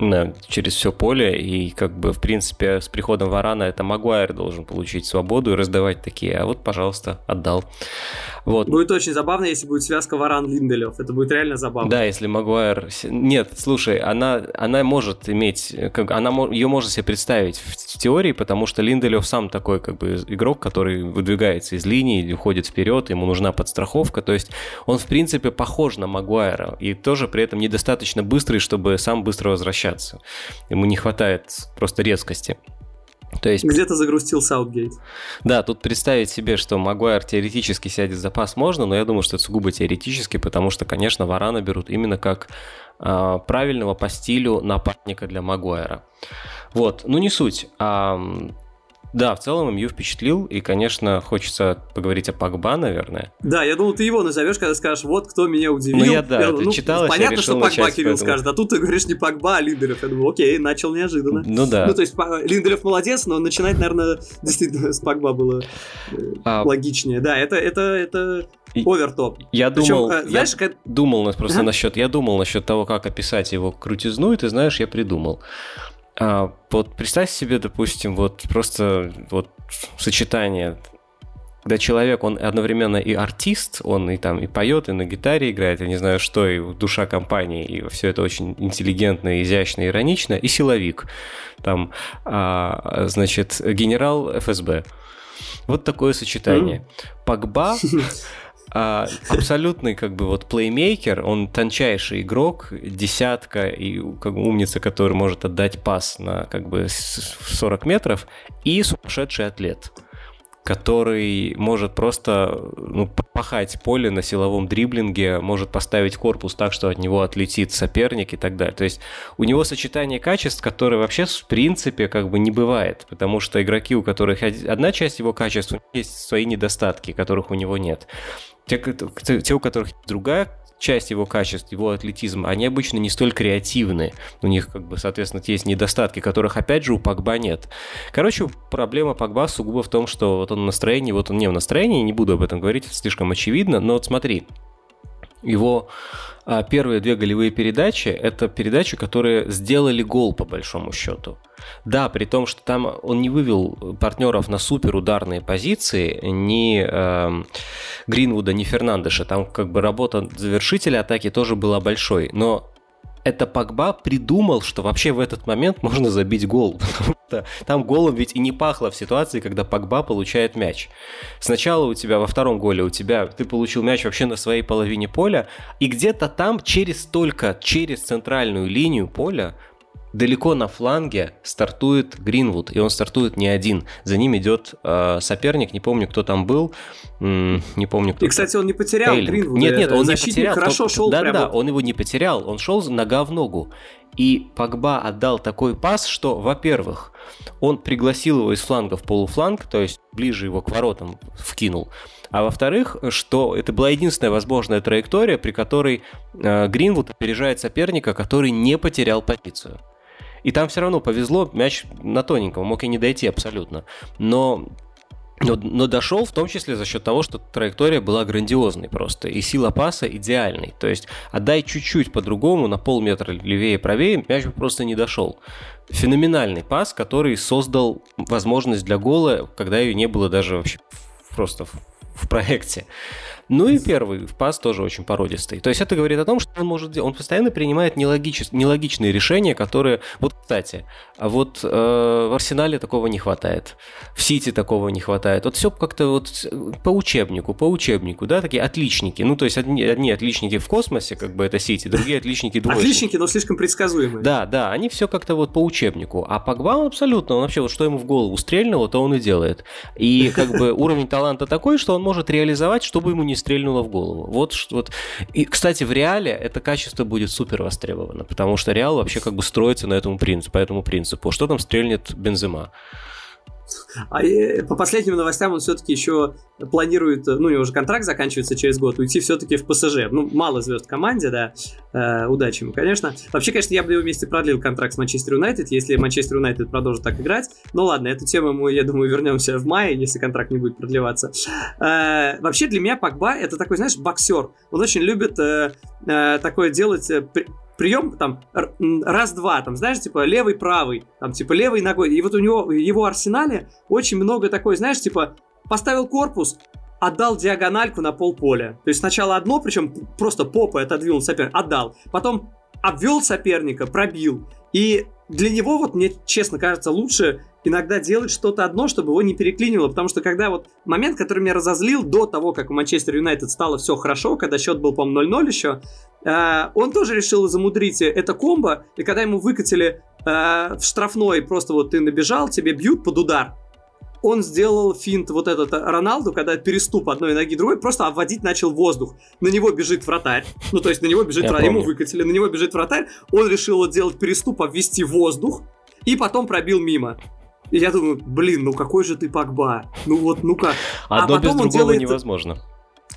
на, через все поле, и как бы, в принципе, с приходом Варана это Магуайр должен получить свободу и раздавать такие, а вот, пожалуйста, отдал. Вот. Будет очень забавно, если будет связка Варан-Линделев, это будет реально забавно. Да, если Магуайр... Нет, слушай, она, она может иметь, как, она, ее можно себе представить в, в теории, потому что Линделев сам такой как бы игрок, который выдвигается из линии, уходит вперед, ему нужна подстраховка, то есть он, в принципе, похож на Магуайра, и тоже при этом недостаточно быстрый, чтобы сам быстро возвращаться общаться. Ему не хватает просто резкости. То есть... Где-то загрустил Саутгейт. Да, тут представить себе, что Магуайр теоретически сядет в запас можно, но я думаю, что это сугубо теоретически, потому что, конечно, Варана берут именно как э, правильного по стилю напарника для Магуайра. Вот, ну не суть. А, Да, в целом МЮ впечатлил, и, конечно, хочется поговорить о Пагба, наверное. Да, я думал, ты его назовешь, когда скажешь, вот кто меня удивил. Ну, я, да, я, ну, читал, Понятно, что Пагба начать, Кирилл поэтому... скажет, а тут ты говоришь не Пагба, а Линделев. Я думаю, окей, начал неожиданно. Ну да. Ну, то есть, Линделев молодец, но начинать, наверное, действительно с Пагба было э, а... логичнее. Да, это, это, это овертоп. Я Причем, думал, э, знаешь, я как... думал просто а? насчет, я думал насчет того, как описать его крутизну, и ты знаешь, я придумал. А, вот представь себе, допустим, вот просто вот сочетание когда человек, он одновременно и артист, он и там и поет, и на гитаре играет, я не знаю что, и душа компании, и все это очень интеллигентно, изящно, иронично, и силовик, там, а, значит, генерал ФСБ. Вот такое сочетание. Погба а, абсолютный как бы вот плеймейкер, он тончайший игрок, десятка и как бы умница, который может отдать пас на как бы 40 метров, и сумасшедший атлет который может просто ну, пахать поле на силовом дриблинге, может поставить корпус так, что от него отлетит соперник и так далее. То есть у него сочетание качеств, которые вообще в принципе как бы не бывает, потому что игроки, у которых одна часть его качеств, есть свои недостатки, которых у него нет. Те, те, у которых другая часть его качеств, его атлетизма, они обычно не столь креативны. У них, как бы, соответственно, есть недостатки, которых, опять же, у Погба нет. Короче, проблема Погба сугубо в том, что вот он в настроении, вот он не в настроении, не буду об этом говорить, это слишком очевидно, но вот смотри, его а, первые две голевые передачи – это передачи, которые сделали гол по большому счету. Да, при том, что там он не вывел партнеров на супер ударные позиции, ни э, Гринвуда, ни Фернандеша. Там как бы работа завершителя атаки тоже была большой. Но это Погба придумал, что вообще в этот момент можно забить гол. Там голом ведь и не пахло в ситуации, когда Погба получает мяч. Сначала у тебя во втором голе у тебя ты получил мяч вообще на своей половине поля, и где-то там через только через центральную линию поля далеко на фланге стартует Гринвуд, и он стартует не один. За ним идет э, соперник, не помню, кто там был, не помню, кто. И, кстати, он не потерял Тейлинг. Гринвуда. Нет, нет, он не потерял. хорошо то, шел Да, прямо... да, он его не потерял, он шел нога в ногу. И Погба отдал такой пас, что, во-первых, он пригласил его из фланга в полуфланг, то есть ближе его к воротам вкинул. А во-вторых, что это была единственная возможная траектория, при которой э, Гринвуд опережает соперника, который не потерял позицию. И там все равно повезло, мяч на тоненьком, мог и не дойти абсолютно. Но но, но дошел в том числе за счет того, что траектория была грандиозной просто, и сила паса идеальной. То есть отдай чуть-чуть по-другому, на полметра левее правее, мяч бы просто не дошел. Феноменальный пас, который создал возможность для гола, когда ее не было даже вообще просто в, в проекте. Ну и первый пас тоже очень породистый. То есть это говорит о том, что он может делать. Он постоянно принимает нелогич... нелогичные решения, которые. Вот, кстати, а вот э, в Арсенале такого не хватает. В Сити такого не хватает. Вот все как-то вот по учебнику, по учебнику, да, такие отличники. Ну, то есть одни, одни отличники в космосе, как бы это Сити, другие отличники двоечники. Отличники, но слишком предсказуемые. Да, да, они все как-то вот по учебнику. А Погба он абсолютно, он вообще вот что ему в голову стрельнуло, то он и делает. И как бы уровень таланта такой, что он может реализовать, чтобы ему не стрельнуло в голову. Вот, вот. И, кстати, в реале это качество будет супер востребовано, потому что реал вообще как бы строится на этому принципу, по этому принципу. Что там стрельнет Бензема? А э, по последним новостям он все-таки еще планирует, ну, у него уже контракт заканчивается через год, уйти все-таки в ПСЖ. Ну, мало звезд в команде, да, э, удачи ему, конечно. Вообще, конечно, я бы его вместе продлил контракт с Манчестер Юнайтед, если Манчестер Юнайтед продолжит так играть. Ну, ладно, эту тему мы, я думаю, вернемся в мае, если контракт не будет продлеваться. Э, вообще, для меня Пакба это такой, знаешь, боксер. Он очень любит э, э, такое делать... Э, прием там раз-два, там, знаешь, типа левый-правый, там, типа левой ногой. И вот у него, в его арсенале очень много такой, знаешь, типа поставил корпус, отдал диагональку на полполя. То есть сначала одно, причем просто попой отодвинул соперника, отдал. Потом обвел соперника, пробил. И для него, вот мне честно кажется, лучше иногда делать что-то одно, чтобы его не переклинило, потому что когда вот момент, который меня разозлил до того, как у Манчестер Юнайтед стало все хорошо, когда счет был, по-моему, 0-0 еще, э, он тоже решил замудрить это комбо, и когда ему выкатили э, в штрафной, просто вот ты набежал, тебе бьют под удар, он сделал финт вот этот э, Роналду, когда переступ одной ноги другой, просто обводить начал воздух. На него бежит вратарь, ну то есть на него бежит вратарь, ему выкатили, на него бежит вратарь, он решил вот сделать переступ, обвести воздух, и потом пробил мимо. И я думаю, блин, ну какой же ты Пакба? Ну вот, ну-ка. А Одно без другого делает... невозможно.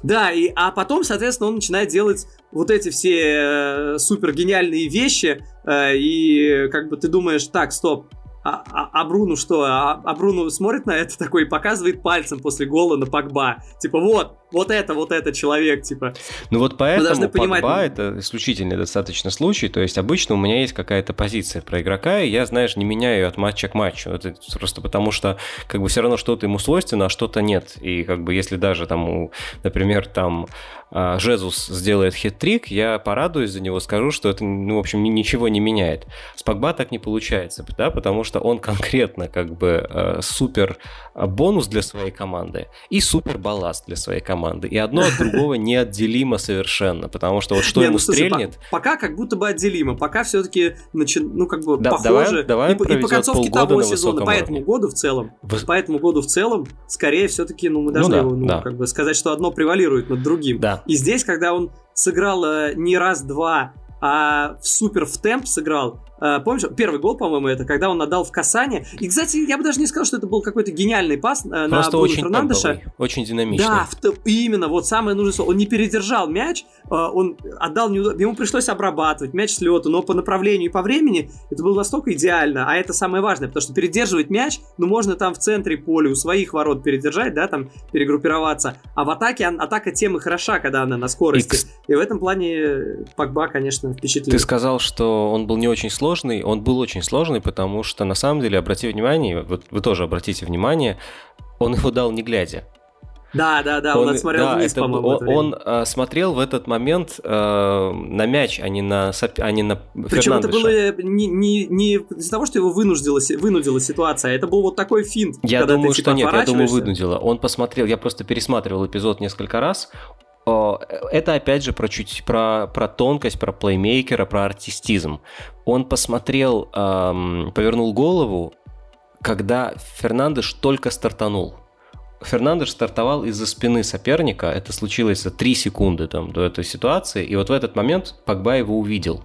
Да, и, а потом, соответственно, он начинает делать вот эти все э, супер гениальные вещи, э, и как бы ты думаешь, так, стоп, а, а, а Бруну что? А, а Бруну смотрит на это такой и показывает пальцем после гола на Пакба. Типа, вот, вот это, вот это человек, типа. Ну вот поэтому понимать... Погба это исключительный достаточно случай, то есть обычно у меня есть какая-то позиция про игрока, и я, знаешь, не меняю ее от матча к матчу. Это просто потому что как бы все равно что-то ему свойственно, а что-то нет. И как бы если даже там, например, там а, Жезус сделает хит-трик, я порадуюсь за него, скажу, что это, ну, в общем, ничего не меняет. С Погба так не получается, да, потому что он конкретно как бы э, супер бонус для своей команды и супер балласт для своей команды. И одно от другого неотделимо совершенно, потому что вот что ему ну, слушай, стрельнет... По- пока как будто бы отделимо, пока все-таки, начи... ну, как бы да, похоже. Давай, давай и, и по концовке того сезона, по этому году в целом, в... по этому году в целом, скорее все-таки, ну, мы должны ну, да, его, ну, да. как бы сказать, что одно превалирует над другим. Да. И здесь, когда он сыграл э, не раз-два, а в супер в темп сыграл, помнишь, первый гол, по-моему, это когда он отдал в касание. И, кстати, я бы даже не сказал, что это был какой-то гениальный пас uh, на Бруно очень Фернандеша. Темповый, очень динамичный. Да, в, именно, вот самое нужное слово. Он не передержал мяч, uh, он отдал, ему пришлось обрабатывать мяч с лету, но по направлению и по времени это было настолько идеально. А это самое важное, потому что передерживать мяч, ну, можно там в центре поля у своих ворот передержать, да, там перегруппироваться. А в атаке, атака тем и хороша, когда она на скорости. X. И в этом плане Пакба, конечно, впечатлил. Ты сказал, что он был не очень сложный, он был очень сложный, потому что на самом деле, обрати внимание, вот вы тоже обратите внимание, он его дал не глядя. Да, да, да, он, он смотрел да, вниз, это, по-моему. Он, он а, смотрел в этот момент а, на мяч, а не на, а не на Причем это было не, не, не из-за того, что его вынудила, вынудила ситуация, а это был вот такой финт. Я думаю, ты, типа, что нет, я думаю, вынудила. Он посмотрел, я просто пересматривал эпизод несколько раз, это опять же про чуть про, про тонкость, про плеймейкера, про артистизм. Он посмотрел, эм, повернул голову, когда Фернандеш только стартанул. Фернандеш стартовал из-за спины соперника, это случилось за 3 секунды там, до этой ситуации, и вот в этот момент Погба его увидел.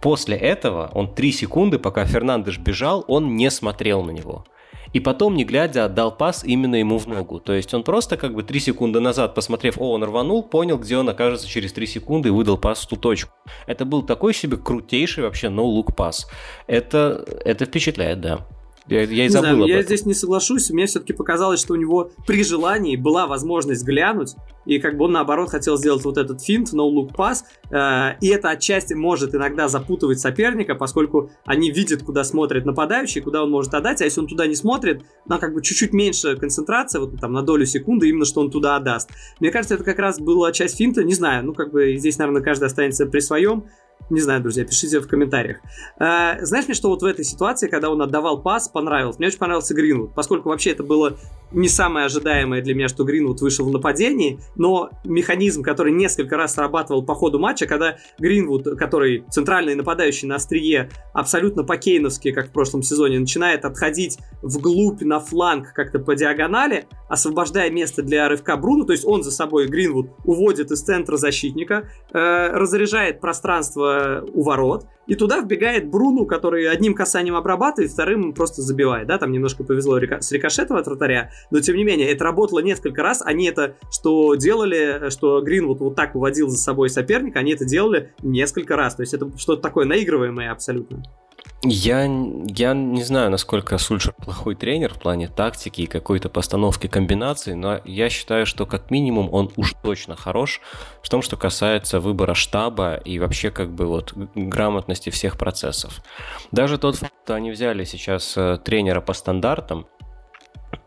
После этого он 3 секунды, пока Фернандеш бежал, он не смотрел на него и потом, не глядя, отдал пас именно ему в ногу. То есть он просто как бы 3 секунды назад, посмотрев, о, он рванул, понял, где он окажется через 3 секунды и выдал пас в ту точку. Это был такой себе крутейший вообще no-look пас. Это, это впечатляет, да. Я, я и забыл знаю, Я здесь не соглашусь. Мне все-таки показалось, что у него при желании была возможность глянуть, и как бы он наоборот хотел сделать вот этот финт, no-look pass, э, и это отчасти может иногда запутывать соперника, поскольку они видят, куда смотрит нападающий, куда он может отдать, а если он туда не смотрит, на как бы чуть-чуть меньше концентрация, вот там на долю секунды, именно что он туда отдаст. Мне кажется, это как раз была часть финта, не знаю, ну как бы здесь, наверное, каждый останется при своем, не знаю, друзья, пишите в комментариях. А, знаешь мне, что вот в этой ситуации, когда он отдавал пас, понравилось? Мне очень понравился Гринвуд, поскольку вообще это было не самое ожидаемое для меня, что Гринвуд вышел в нападении, но механизм, который несколько раз срабатывал по ходу матча, когда Гринвуд, который центральный нападающий на острие, абсолютно по-кейновски, как в прошлом сезоне, начинает отходить вглубь на фланг как-то по диагонали, освобождая место для рывка Бруно, то есть он за собой, Гринвуд, уводит из центра защитника, э, разряжает пространство у ворот, и туда вбегает Бруну, который одним касанием обрабатывает, вторым просто забивает, да, там немножко повезло с рикошета от вратаря, но тем не менее, это работало несколько раз, они это, что делали, что Гринвуд вот так выводил за собой соперника, они это делали несколько раз, то есть это что-то такое наигрываемое абсолютно. Я, я не знаю, насколько Сульшер плохой тренер в плане тактики и какой-то постановки комбинаций, но я считаю, что как минимум он уж точно хорош в том, что касается выбора штаба и вообще как бы вот грамотности всех процессов. Даже тот факт, что они взяли сейчас э, тренера по стандартам,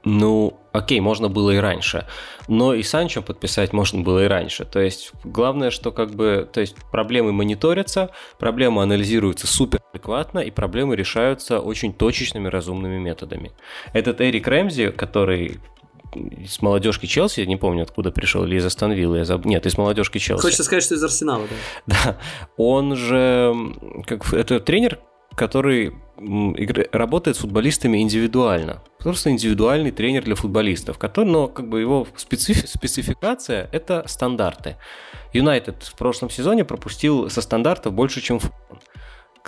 ну, окей, можно было и раньше, но и Санчо подписать можно было и раньше. То есть главное, что как бы, то есть проблемы мониторятся, проблемы анализируются супер адекватно, и проблемы решаются очень точечными, разумными методами. Этот Эрик Рэмзи, который из молодежки Челси, я не помню, откуда пришел, или из Астонвилла, я забыл. Нет, из молодежки Челси. Хочется сказать, что из Арсенала, да? Да. Он же, как, это тренер, который работает с футболистами индивидуально. Просто индивидуальный тренер для футболистов, который, но как бы его специфи- спецификация – это стандарты. Юнайтед в прошлом сезоне пропустил со стандартов больше, чем Фулхэм.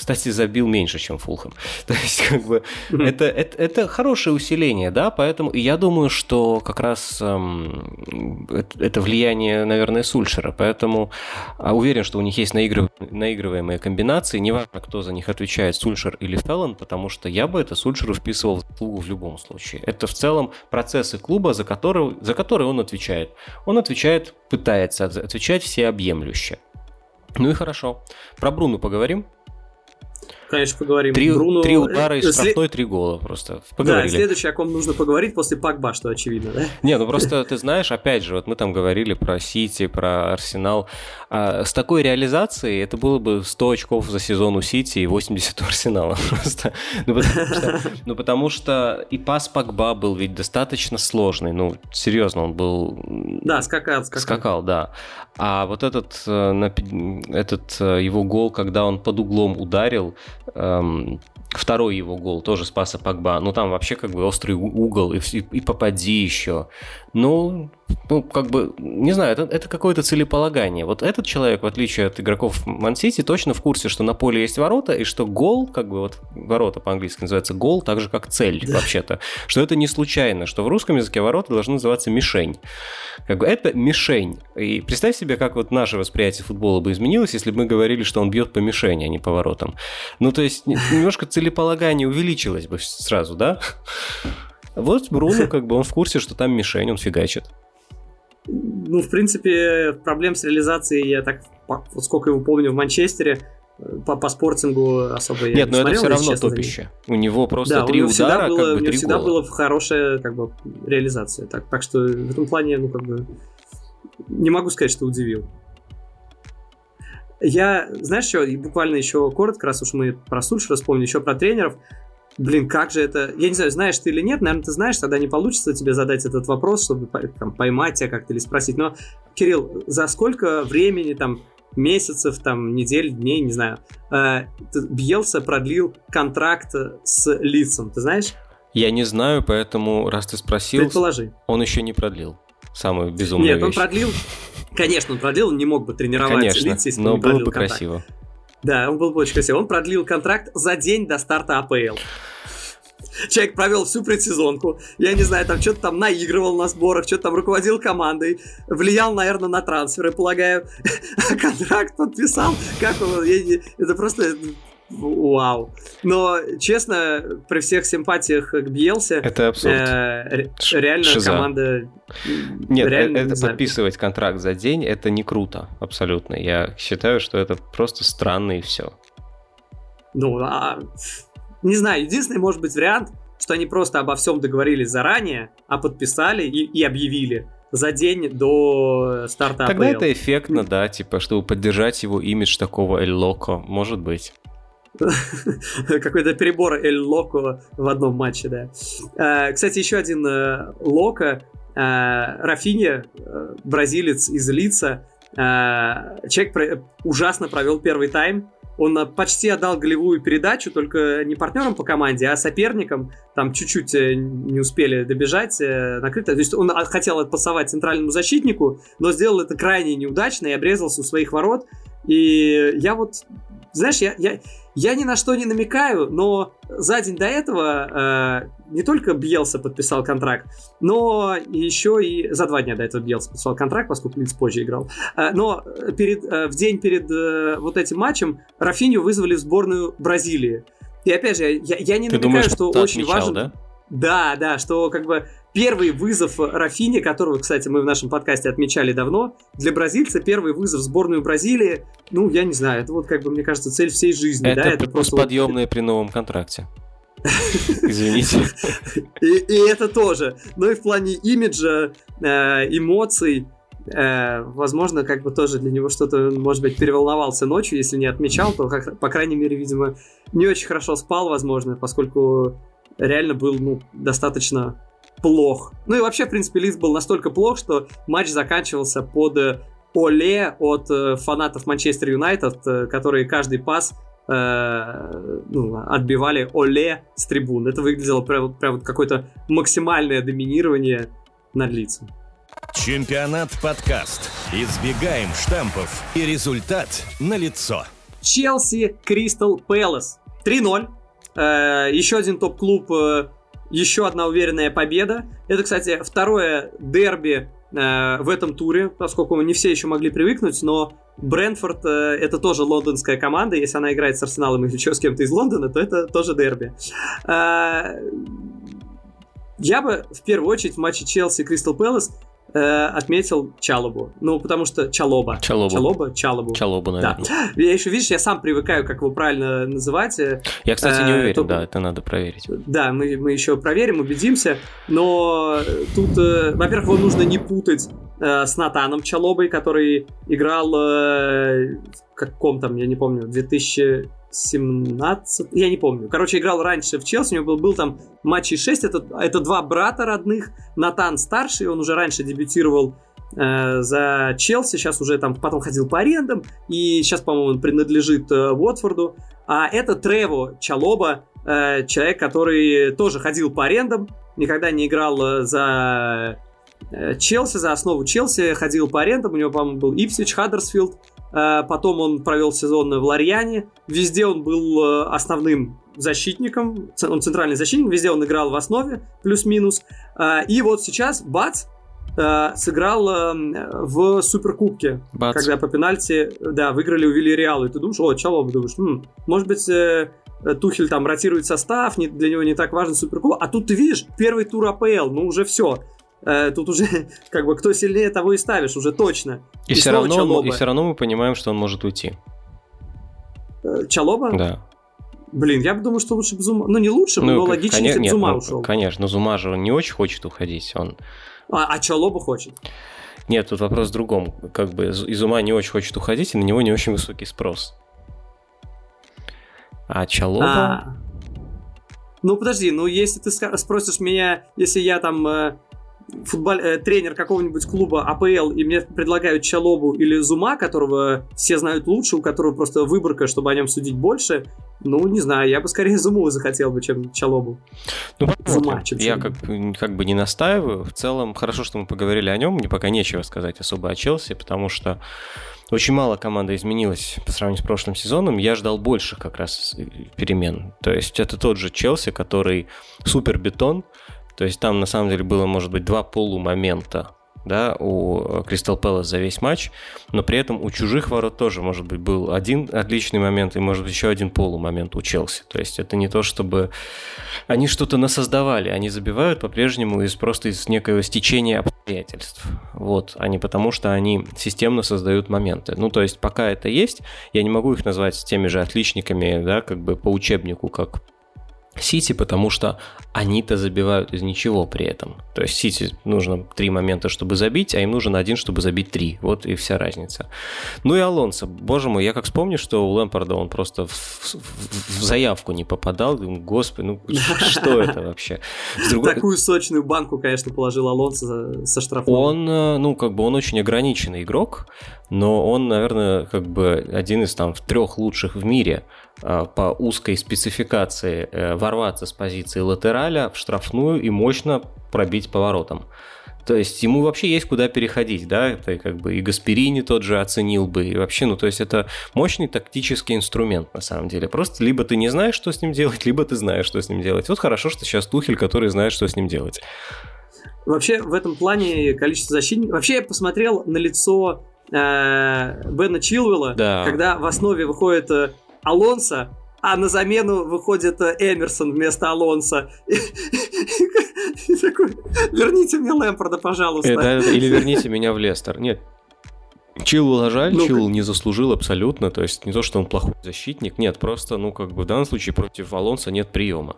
Кстати, забил меньше, чем Фулхэм. То есть, как бы, это, это, это хорошее усиление, да, поэтому я думаю, что как раз эм, это, влияние, наверное, Сульшера, поэтому а, уверен, что у них есть наигрыв... наигрываемые комбинации, неважно, кто за них отвечает, Сульшер или Феллон, потому что я бы это Сульшеру вписывал в заслугу в любом случае. Это в целом процессы клуба, за которые, за которые он отвечает. Он отвечает, пытается отвечать всеобъемлюще. Ну и хорошо. Про Бруну поговорим? Конечно, поговорим. Три, Бруно... три удара из штрафной, три гола просто. Поговорили. Да, следующее, о ком нужно поговорить после Пакба, что очевидно, да? Не, ну просто ты знаешь, опять же, вот мы там говорили про Сити, про Арсенал. А с такой реализацией это было бы 100 очков за сезон у Сити и 80 у Арсенала просто. Ну потому, что, ну, потому что и пас Пакба был ведь достаточно сложный. Ну, серьезно, он был... Да, скакал, скакал. Скакал, да. А вот этот, э, этот э, его гол, когда он под углом ударил, эм, второй его гол тоже спаса Пакба. Ну, там вообще как бы острый угол и, и, и попади еще. Ну, ну, как бы, не знаю, это, это какое-то целеполагание. Вот этот человек, в отличие от игроков Мансити, точно в курсе, что на поле есть ворота, и что гол, как бы вот ворота по-английски называется гол, так же как цель да. вообще-то. Что это не случайно, что в русском языке ворота должны называться мишень. Как бы это мишень. И представь себе, как вот наше восприятие футбола бы изменилось, если бы мы говорили, что он бьет по мишени, а не по воротам. Ну, то есть немножко целеполагание увеличилось бы сразу, да? Вот Бруно, как бы он в курсе, что там мишень, он фигачит. Ну, в принципе, проблем с реализацией я так, вот сколько его помню в Манчестере, по, по спортингу особо Нет, я не но смотрел, это все равно топище. У него просто да, три у удара, было, как бы у него всегда была хорошая как бы, реализация. Так, так что в этом плане, ну, как бы, не могу сказать, что удивил. Я, знаешь что, буквально еще коротко, раз уж мы про Сульшера вспомнили, еще про тренеров. Блин, как же это... Я не знаю, знаешь ты или нет, наверное, ты знаешь, тогда не получится тебе задать этот вопрос, чтобы там, поймать тебя как-то или спросить. Но, Кирилл, за сколько времени, там, месяцев, там, недель, дней, не знаю, э, Бьелса продлил контракт с лицом, ты знаешь? Я не знаю, поэтому, раз ты спросил, Предположи. он еще не продлил. Самую безумную Нет, вещь. он продлил, конечно, он продлил, он не мог бы тренировать конечно, лица, если но бы было бы контракт. красиво. Да, он был бы очень красивый. Он продлил контракт за день до старта АПЛ. Человек провел всю предсезонку. Я не знаю, там что-то там наигрывал на сборах, что-то там руководил командой, влиял, наверное, на трансферы, полагаю. А контракт подписал. Как он? Я, это просто вау. Но, честно, при всех симпатиях к Бьелсе... Это абсурд. Э, реально Шиза. команда... Нет, реально, это не знаю. подписывать контракт за день, это не круто, абсолютно. Я считаю, что это просто странно и все. Ну, а, не знаю, единственный может быть вариант, что они просто обо всем договорились заранее, а подписали и, и объявили за день до старта Тогда АПЛ. это эффектно, да, типа, чтобы поддержать его имидж такого Эль Локо, может быть. Какой-то перебор Эль Локо в одном матче, да. А, Кстати, еще один э, Локо, э, Рафинья, э, бразилец из Лица, э, человек про- ужасно провел первый тайм, он э, почти отдал голевую передачу, только не партнерам по команде, а соперникам. Там чуть-чуть э, не успели добежать, э, накрыто. То есть он а, хотел отпасовать центральному защитнику, но сделал это крайне неудачно и обрезался у своих ворот. И я вот, знаешь, я, я, я ни на что не намекаю, но за день до этого э, не только Бьелса подписал контракт, но еще и за два дня до этого Бьелса подписал контракт, поскольку Лиц позже играл. Э, но перед, э, в день перед э, вот этим матчем Рафиню вызвали в сборную Бразилии. И опять же, я, я не Ты намекаю, думаешь, что очень отмечал, важно. да? Да, да, что как бы первый вызов Рафини, которого, кстати, мы в нашем подкасте отмечали давно, для бразильца первый вызов в сборную Бразилии, ну, я не знаю, это вот как бы, мне кажется, цель всей жизни, Это, да, это просто... вот- подъемное при новом контракте. Извините. И, и это тоже. Ну и в плане имиджа, э, эмоций, э, возможно, как бы тоже для него что-то, может быть, переволновался ночью, если не отмечал, то, как- по крайней мере, видимо, не очень хорошо спал, возможно, поскольку реально был, ну, достаточно плох. Ну и вообще, в принципе, Лиц был настолько плох, что матч заканчивался под э, оле от э, фанатов Манчестер Юнайтед, э, которые каждый пас э, ну, отбивали оле с трибун. Это выглядело прям, прям какое-то максимальное доминирование над лицом. Чемпионат подкаст. Избегаем штампов и результат налицо. Челси Кристал Пэлас. 3-0. Э, еще один топ-клуб, э, еще одна уверенная победа. Это, кстати, второе дерби э, в этом туре, поскольку не все еще могли привыкнуть, но Брэнфорд это тоже лондонская команда. Если она играет с Арсеналом или еще с кем-то из Лондона, то это тоже дерби. Я бы в первую очередь в матче Челси Кристал Пэлас э, отметил Чалобу. Ну, потому что Чалоба. Чалоба. Чалоба, Чалобу. Чалобу, наверное. Да. Я еще, видишь, я сам привыкаю, как его правильно называть. Я, кстати, не э, уверен, то... да, это надо проверить. Да, мы, мы еще проверим, убедимся. Но тут, э, во-первых, его нужно не путать э, с Натаном Чалобой, который играл э, в каком там, я не помню, 2000 17, я не помню. Короче, играл раньше в Челси, у него был, был там матчей 6, это, это два брата родных, Натан старший, он уже раньше дебютировал э, за Челси, сейчас уже там потом ходил по арендам, и сейчас, по-моему, он принадлежит э, Уотфорду. А это Трево Чалоба, э, человек, который тоже ходил по арендам, никогда не играл э, за э, Челси, за основу Челси, ходил по арендам, у него, по-моему, был Ипсвич, Хаддерсфилд, потом он провел сезон в Ларьяне. Везде он был э, основным защитником. Он центральный защитник. Везде он играл в основе, плюс-минус. Э, и вот сейчас Бац сыграл в Суперкубке, Бац. когда по пенальти, да, выиграли у Вильяреала. И ты думаешь, о, Чалоба, думаешь, М, может быть, Тухель там ротирует состав, не, для него не так важен Суперкубок. А тут ты видишь, первый тур АПЛ, ну уже все. Э, тут уже как бы кто сильнее, того и ставишь, уже точно. И, и все, равно, и все равно мы понимаем, что он может уйти. Э, Чалоба? Да. Блин, я бы думал, что лучше бы Зума... Ну, не лучше, ну, но логичнее, если бы Зума ну, ушел. Конечно, но Зума же не очень хочет уходить. Он... А, а Чалоба хочет? Нет, тут вопрос в другом. Как бы из ума не очень хочет уходить, и на него не очень высокий спрос. А Чалоба... А... Ну, подожди, ну, если ты спросишь меня, если я там э, футбол... э, тренер какого-нибудь клуба АПЛ, и мне предлагают Чалобу или Зума, которого все знают лучше, у которого просто выборка, чтобы о нем судить больше, ну, не знаю, я бы скорее Зуму захотел бы, чем Чалобу. Ну, Зума, чем Я как, как бы не настаиваю. В целом, хорошо, что мы поговорили о нем. Мне пока нечего сказать особо о Челси, потому что очень мало команда изменилась по сравнению с прошлым сезоном. Я ждал больших как раз перемен. То есть это тот же Челси, который супер бетон, то есть там на самом деле было, может быть, два полумомента да, у Кристал Пэлас за весь матч, но при этом у чужих ворот тоже, может быть, был один отличный момент и, может быть, еще один полумомент у Челси. То есть это не то, чтобы они что-то насоздавали, они забивают по-прежнему из просто из некоего стечения обстоятельств. Вот, а не потому, что они системно создают моменты. Ну, то есть пока это есть, я не могу их назвать теми же отличниками, да, как бы по учебнику, как Сити, потому что они-то забивают из ничего при этом. То есть Сити нужно три момента, чтобы забить, а им нужен один, чтобы забить три. Вот и вся разница. Ну и Алонсо. Боже мой, я как вспомню, что у Лэмпорда он просто в, в, в заявку не попадал. Господи, ну что это вообще? Другой... Такую сочную банку, конечно, положил Алонсо со штрафом. Он, э, ну, как бы он очень ограниченный игрок, но он, наверное, как бы один из там трех лучших в мире по узкой спецификации э, ворваться с позиции латераля в штрафную и мощно пробить поворотом. То есть ему вообще есть куда переходить, да, это как бы и Гасперини тот же оценил бы, и вообще, ну, то есть это мощный тактический инструмент на самом деле. Просто либо ты не знаешь, что с ним делать, либо ты знаешь, что с ним делать. Вот хорошо, что сейчас Тухель, который знает, что с ним делать. Вообще, в этом плане количество защитников... Вообще, я посмотрел на лицо э, Бена Чилвелла, да. когда в основе выходит э, Алонсо, а на замену выходит э, Эмерсон вместо Алонса. верните мне Лэмпорда, пожалуйста. Или верните меня в Лестер. Нет, Чилл жаль, ну, Чилл не заслужил абсолютно, то есть не то, что он плохой защитник, нет, просто, ну, как бы в данном случае против Алонса нет приема.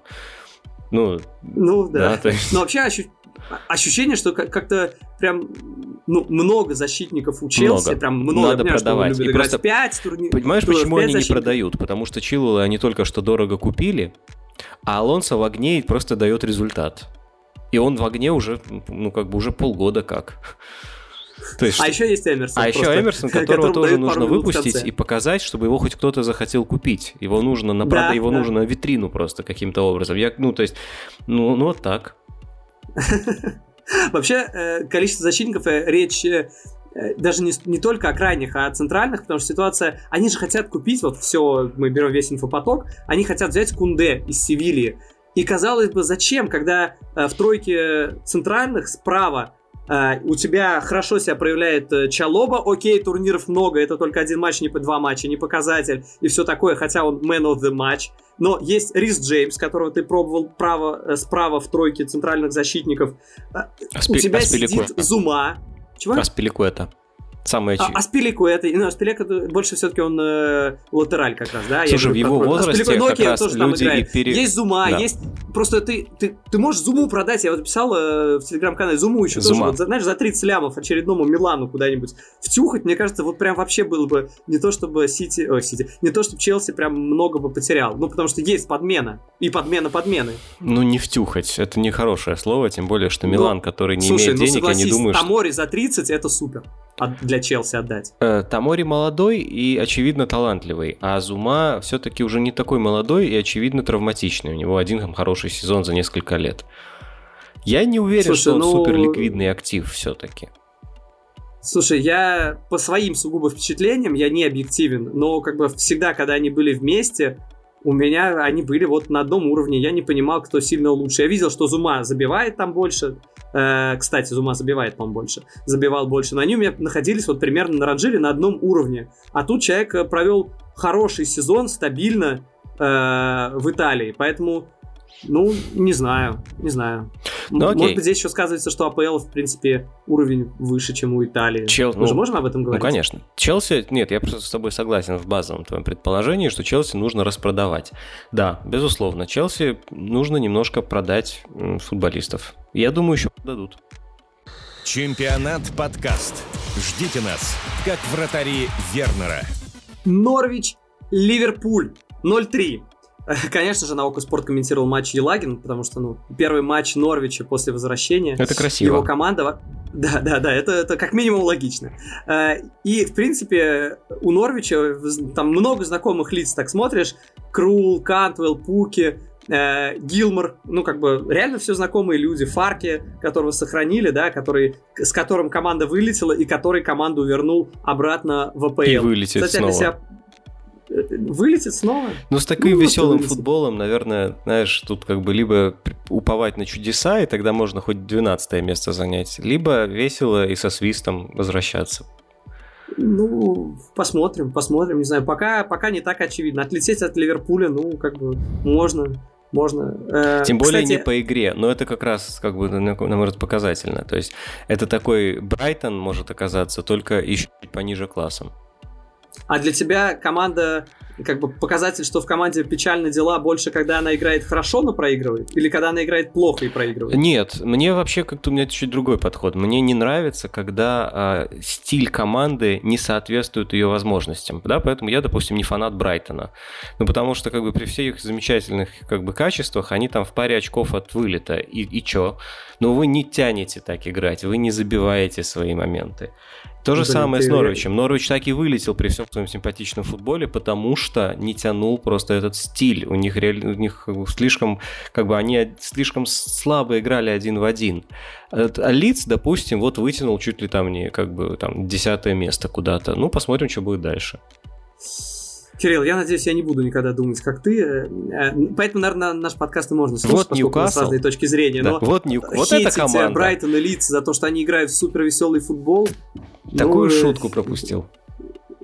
Ну, ну да. да есть... Но вообще ощу... ощущение, что как-то прям ну, много защитников у Челси, много. прям много. Надо понимаю, продавать. И просто 5 турни... Понимаешь, почему они защитников? не продают? Потому что Чилуэлла они только что дорого купили, а Алонсо в огне просто дает результат. И он в огне уже, ну, как бы уже полгода как. То есть, а еще есть Эмерсон. А еще Эмерсон, которого тоже нужно выпустить и показать, чтобы его хоть кто-то захотел купить. Его нужно на да, его да. нужно на витрину просто каким-то образом. Я, ну, то есть, ну, ну вот так. Вообще, э, количество защитников, э, речь э, даже не, не только о крайних, а о центральных, потому что ситуация... Они же хотят купить, вот все, мы берем весь инфопоток, они хотят взять Кунде из Севильи. И казалось бы, зачем, когда в тройке центральных справа Uh, у тебя хорошо себя проявляет uh, Чалоба, окей, турниров много, это только один матч, не по два матча, не показатель и все такое, хотя он man of the match. Но есть Рис Джеймс, которого ты пробовал право, э, справа в тройке центральных защитников. Аспи- у тебя сидит Зума. Чего? Аспиликуэта. Самое а, Аспилику это, ну, Аспилик больше все-таки он э, латераль как раз, да? Слушай, в его возрасте Аспилику, ну, как раз люди и пере... Есть Зума, да. есть... Просто ты, ты, ты можешь Зуму продать, я вот писал э, в телеграм-канале Зуму еще Зума. тоже, вот, знаешь, за 30 лямов очередному Милану куда-нибудь втюхать, мне кажется, вот прям вообще было бы не то, чтобы Сити, ой, Сити, не то, чтобы Челси прям много бы потерял, ну, потому что есть подмена, и подмена подмены. Ну, не втюхать, это не хорошее слово, тем более, что Милан, Но, который не слушай, имеет ну, денег, я не думаю, что... Тамори за 30 это супер для Челси отдать. Э, Тамори молодой и, очевидно, талантливый, а Зума все-таки уже не такой молодой и, очевидно, травматичный. У него один там, хороший сезон за несколько лет. Я не уверен, Слушай, что он ну... суперликвидный актив все-таки. Слушай, я по своим сугубо впечатлениям, я не объективен, но как бы всегда, когда они были вместе, у меня они были вот на одном уровне. Я не понимал, кто сильно лучше. Я видел, что Зума забивает там больше. Э, кстати, Зума забивает, по-моему, больше. Забивал больше. Но они у меня находились вот примерно на ранжире на одном уровне. А тут человек э, провел хороший сезон стабильно э, в Италии. Поэтому ну, не знаю, не знаю. Ну, окей. Может быть, здесь еще сказывается, что АПЛ, в принципе, уровень выше, чем у Италии. Чел... Мы ну, же можем об этом ну, говорить? Ну, конечно. Челси, нет, я просто с тобой согласен в базовом твоем предположении, что Челси нужно распродавать. Да, безусловно, Челси нужно немножко продать футболистов. Я думаю, еще продадут. Чемпионат подкаст. Ждите нас, как вратари Вернера. Норвич, Ливерпуль 0-3. Конечно же, на Окко Спорт комментировал матч Елагин, потому что, ну, первый матч Норвича после возвращения. Это красиво. Его команда... Да, да, да, это, это как минимум логично. Э, и, в принципе, у Норвича там много знакомых лиц, так смотришь. Крул, Кантвелл, Пуки, э, Гилмор, ну, как бы, реально все знакомые люди. Фарки, которого сохранили, да, который, с которым команда вылетела и который команду вернул обратно в АПЛ. И вылетит Кстати, снова. Себя вылетит снова. Ну, с таким ну, веселым вылетит. футболом, наверное, знаешь, тут как бы либо уповать на чудеса, и тогда можно хоть 12 место занять, либо весело и со свистом возвращаться. Ну, посмотрим, посмотрим, не знаю, пока, пока не так очевидно. Отлететь от Ливерпуля, ну, как бы, можно, можно. Э, Тем более Кстати... не по игре, но это как раз, как бы, на, мой показательно. То есть, это такой Брайтон может оказаться только еще пониже классом. А для тебя команда, как бы показатель, что в команде печальные дела больше, когда она играет хорошо, но проигрывает? Или когда она играет плохо и проигрывает? Нет, мне вообще как-то у меня чуть другой подход. Мне не нравится, когда э, стиль команды не соответствует ее возможностям. Да, поэтому я, допустим, не фанат Брайтона. Ну, потому что, как бы, при всех их замечательных, как бы, качествах, они там в паре очков от вылета. И, и чё? Но вы не тянете так играть, вы не забиваете свои моменты. То же самое с Норвичем. Норвич так и вылетел при всем своем симпатичном футболе, потому что не тянул просто этот стиль. У них, реально, у них слишком, как бы они слишком слабо играли один в один. А Лиц, допустим, вот вытянул чуть ли там не как бы там десятое место куда-то. Ну, посмотрим, что будет дальше. Кирилл, я надеюсь, я не буду никогда думать, как ты. Э, поэтому, наверное, наш подкаст и можно слушать, вот поскольку Ньюкасл. с разной точки зрения. Да, но вот, Нью... вот эта команда. Брайтон и Лидс за то, что они играют в супер веселый футбол. Такую ну, шутку пропустил.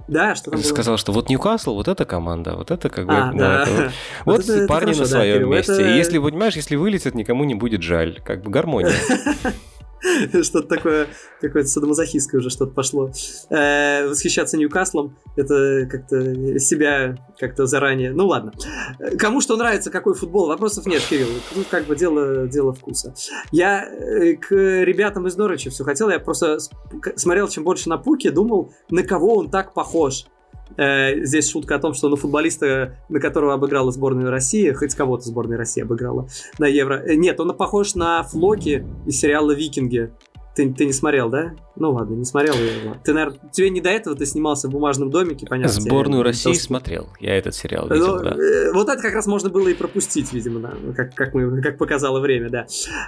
Да, что там Сказал, было? что вот Ньюкасл, вот эта команда, вот это как бы... А, да. это, вот вот это, парни это хорошо, на своем да, месте. Это... Если, понимаешь, если вылетят, никому не будет жаль. Как бы гармония. Что-то такое, какое-то садомазохистское уже что-то пошло. Э, восхищаться Ньюкаслом, это как-то себя как-то заранее... Ну ладно. Кому что нравится, какой футбол, вопросов нет, Кирилл. Тут как бы дело, дело вкуса. Я э, к ребятам из Норвича все хотел, я просто смотрел чем больше на Пуки, думал, на кого он так похож. Э, здесь шутка о том, что на футболиста, на которого обыграла сборная России, хоть кого-то сборная России обыграла на Евро. Э, нет, он похож на Флоки из сериала «Викинги». Ты, ты не смотрел, да? Ну ладно, не смотрел я его. Ты, наверное, тебе не до этого ты снимался в бумажном домике, понятно. Сборную России то, смотрел. Я этот сериал видел, ну, да. Э, вот это как раз можно было и пропустить, видимо, да, как, как, мы, как показало время, да.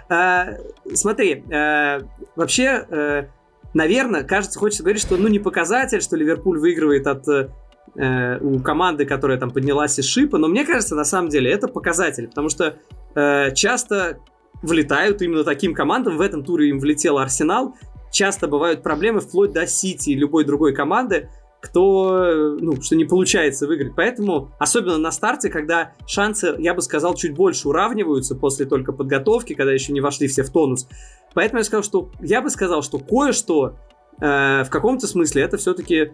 А, смотри, а, вообще, наверное, кажется, хочется говорить, что ну не показатель, что Ливерпуль выигрывает от э, у команды, которая там поднялась из шипа, но мне кажется, на самом деле это показатель, потому что э, часто влетают именно таким командам, в этом туре им влетел Арсенал, часто бывают проблемы вплоть до Сити и любой другой команды, кто, ну, что не получается выиграть. Поэтому, особенно на старте, когда шансы, я бы сказал, чуть больше уравниваются после только подготовки, когда еще не вошли все в тонус. Поэтому я сказал, что я бы сказал, что кое-что э, в каком-то смысле это все-таки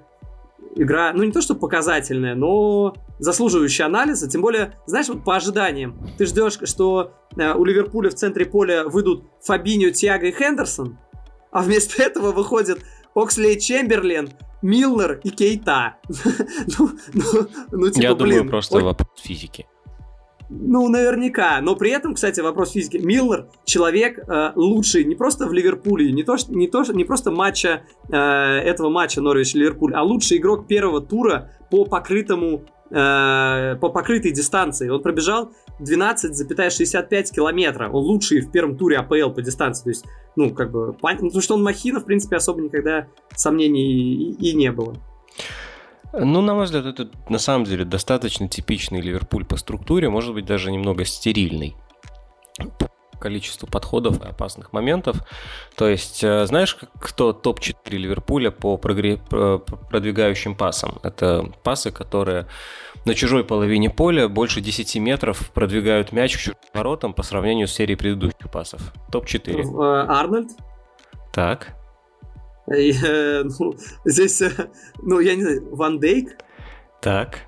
игра, ну не то что показательная, но заслуживающая анализа. Тем более, знаешь, вот по ожиданиям, ты ждешь, что э, у Ливерпуля в центре поля выйдут Фабиньо, Тиаго и Хендерсон, а вместо этого выходит Оксли Чемберлен, Милнер и Кейта. ну, ну, ну, типа, Я блин, думаю, просто вопрос физики. Ну, наверняка. Но при этом, кстати, вопрос физики. Миллер человек э, лучший не просто в Ливерпуле, не, то, не, то, не просто матча э, этого матча Норвич-Ливерпуль, а лучший игрок первого тура по покрытому э, по покрытой дистанции. Он пробежал 12,65 километра. Он лучший в первом туре АПЛ по дистанции. То есть, ну, как бы, потому ну, что он махина, в принципе, особо никогда сомнений и, и не было. Ну, на мой взгляд, это на самом деле достаточно типичный Ливерпуль по структуре, может быть, даже немного стерильный количеству подходов и опасных моментов. То есть, э, знаешь, кто топ-4 Ливерпуля по продвигающим пасам? Это пасы, которые на чужой половине поля больше 10 метров продвигают мяч к чужим воротам по сравнению с серией предыдущих пасов. Топ-4. Э, Арнольд? Так. Э, ну, здесь, ну, я не знаю, Ван Дейк. Так.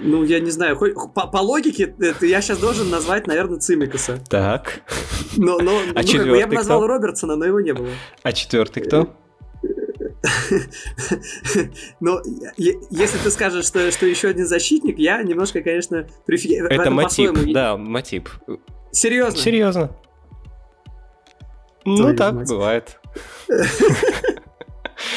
Э, ну, я не знаю, хоть, по, по логике, это я сейчас должен назвать, наверное, Цимикаса. Так. Но, но, а ну, как бы я бы назвал кто? Робертсона, но его не было. А четвертый кто? Но если ты скажешь, что, что еще один защитник, я немножко, конечно, прифигею. Это Матип, да, Матип. Серьезно? Серьезно. Ну, так бывает.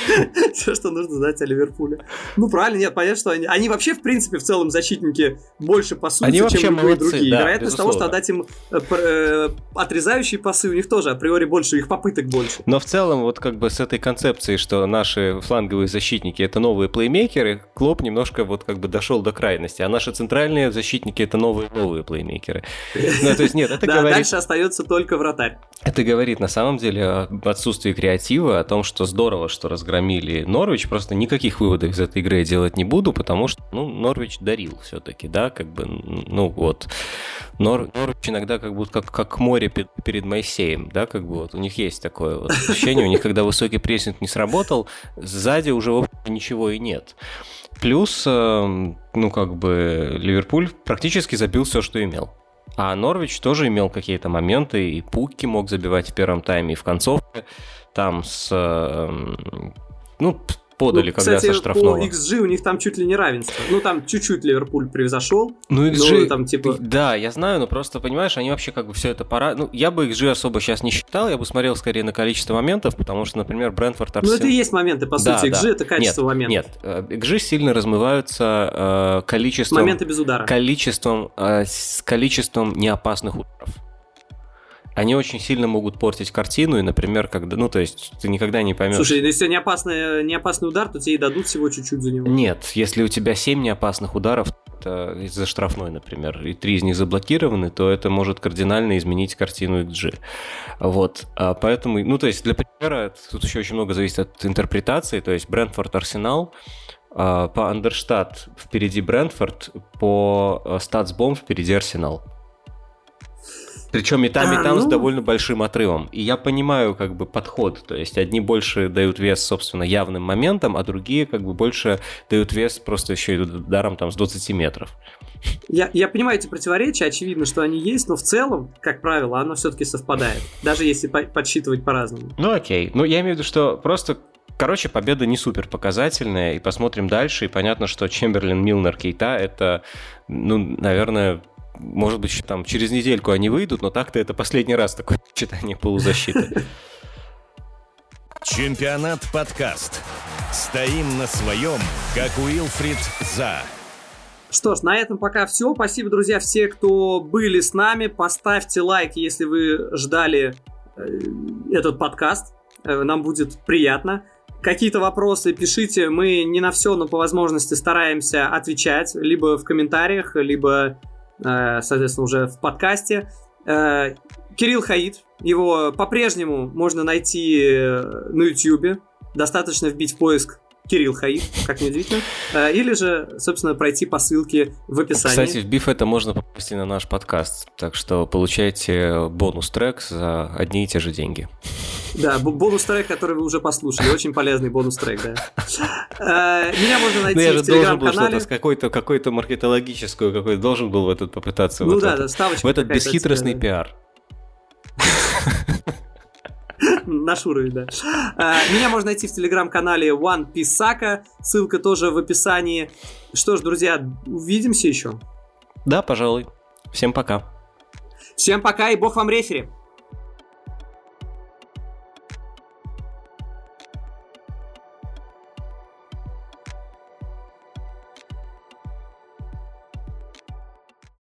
Все, что нужно знать о Ливерпуле. Ну, правильно, нет, понятно, что они... Они вообще, в принципе, в целом защитники больше пасуются, они вообще чем любые другие. Да, Вероятность того, что отдать им э, э, отрезающие пасы, у них тоже априори больше, их попыток больше. Но в целом, вот как бы с этой концепцией, что наши фланговые защитники это новые плеймейкеры, Клоп немножко вот как бы дошел до крайности, а наши центральные защитники это новые новые плеймейкеры. Ну, то есть нет, это говорит... дальше остается только вратарь. Это говорит на самом деле об отсутствии креатива, о том, что здорово, что разгромили Норвич, просто никаких выводов из этой игры я делать не буду, потому что, ну, Норвич дарил все-таки, да, как бы, ну вот. Нор, Норвич иногда как будто как, как море перед, Моисеем, да, как бы вот у них есть такое вот ощущение, у них когда высокий прессинг не сработал, сзади уже ничего и нет. Плюс, эм, ну, как бы, Ливерпуль практически забил все, что имел. А Норвич тоже имел какие-то моменты, и Пукки мог забивать в первом тайме, и в концовке там с... Эм, ну, подали, ну, когда кстати, со штрафного. по XG у них там чуть ли не равенство. Ну, там чуть-чуть Ливерпуль превзошел. Ну, XG, но, там, типа... да, я знаю, но просто, понимаешь, они вообще как бы все это пора... Ну, я бы XG особо сейчас не считал, я бы смотрел скорее на количество моментов, потому что, например, Брентфорд Арсен... Ну, это и есть моменты, по да, сути, XG да. это качество нет, моментов. Нет, э, XG сильно размываются э, количеством... Моменты без удара. Количеством, э, с количеством неопасных ударов они очень сильно могут портить картину, и, например, когда, ну, то есть, ты никогда не поймешь... Слушай, если не опасный, не опасный удар, то тебе и дадут всего чуть-чуть за него. Нет, если у тебя 7 неопасных ударов, это из-за штрафной, например, и 3 из них заблокированы, то это может кардинально изменить картину XG. Вот, а поэтому, ну, то есть, для примера, тут еще очень много зависит от интерпретации, то есть, Брентфорд Арсенал, а, по Андерштадт впереди Брентфорд, по Статсбом впереди Арсенал. Причем и там, а, и там ну... с довольно большим отрывом. И я понимаю, как бы, подход. То есть одни больше дают вес, собственно, явным моментам, а другие, как бы, больше дают вес просто еще и ударом там с 20 метров. Я, я понимаю эти противоречия, очевидно, что они есть, но в целом, как правило, оно все-таки совпадает. Даже если по подсчитывать по-разному. Ну окей. Ну я имею в виду, что просто Короче, победа не супер показательная, и посмотрим дальше, и понятно, что Чемберлин, Милнер, Кейта — это, ну, наверное, может быть, там через недельку они выйдут, но так-то это последний раз такое читание полузащиты. Чемпионат подкаст. Стоим на своем, как Уилфрид За. Что ж, на этом пока все. Спасибо, друзья, все, кто были с нами. Поставьте лайк, если вы ждали э, этот подкаст. Э, нам будет приятно. Какие-то вопросы пишите, мы не на все, но по возможности стараемся отвечать, либо в комментариях, либо, соответственно, уже в подкасте. Э, Кирилл Хаид, его по-прежнему можно найти на YouTube, достаточно вбить в поиск Кирилл Хаид, как ни удивительно, или же, собственно, пройти по ссылке в описании. Кстати, вбив это можно попасть на наш подкаст, так что получайте бонус-трек за одни и те же деньги. Да, бонус-трек, который вы уже послушали. Очень полезный бонус-трек, да. Э, меня можно найти ну, в телеграм-канале. Какой-то какой-то маркетологическую, какой должен был в этот попытаться. Ну да, ставочка. В этот бесхитростный пиар. Наш уровень, да. Э, меня можно найти в телеграм-канале One Писака. Ссылка тоже в описании. Что ж, друзья, увидимся еще. Да, пожалуй. Всем пока. Всем пока и бог вам рефери.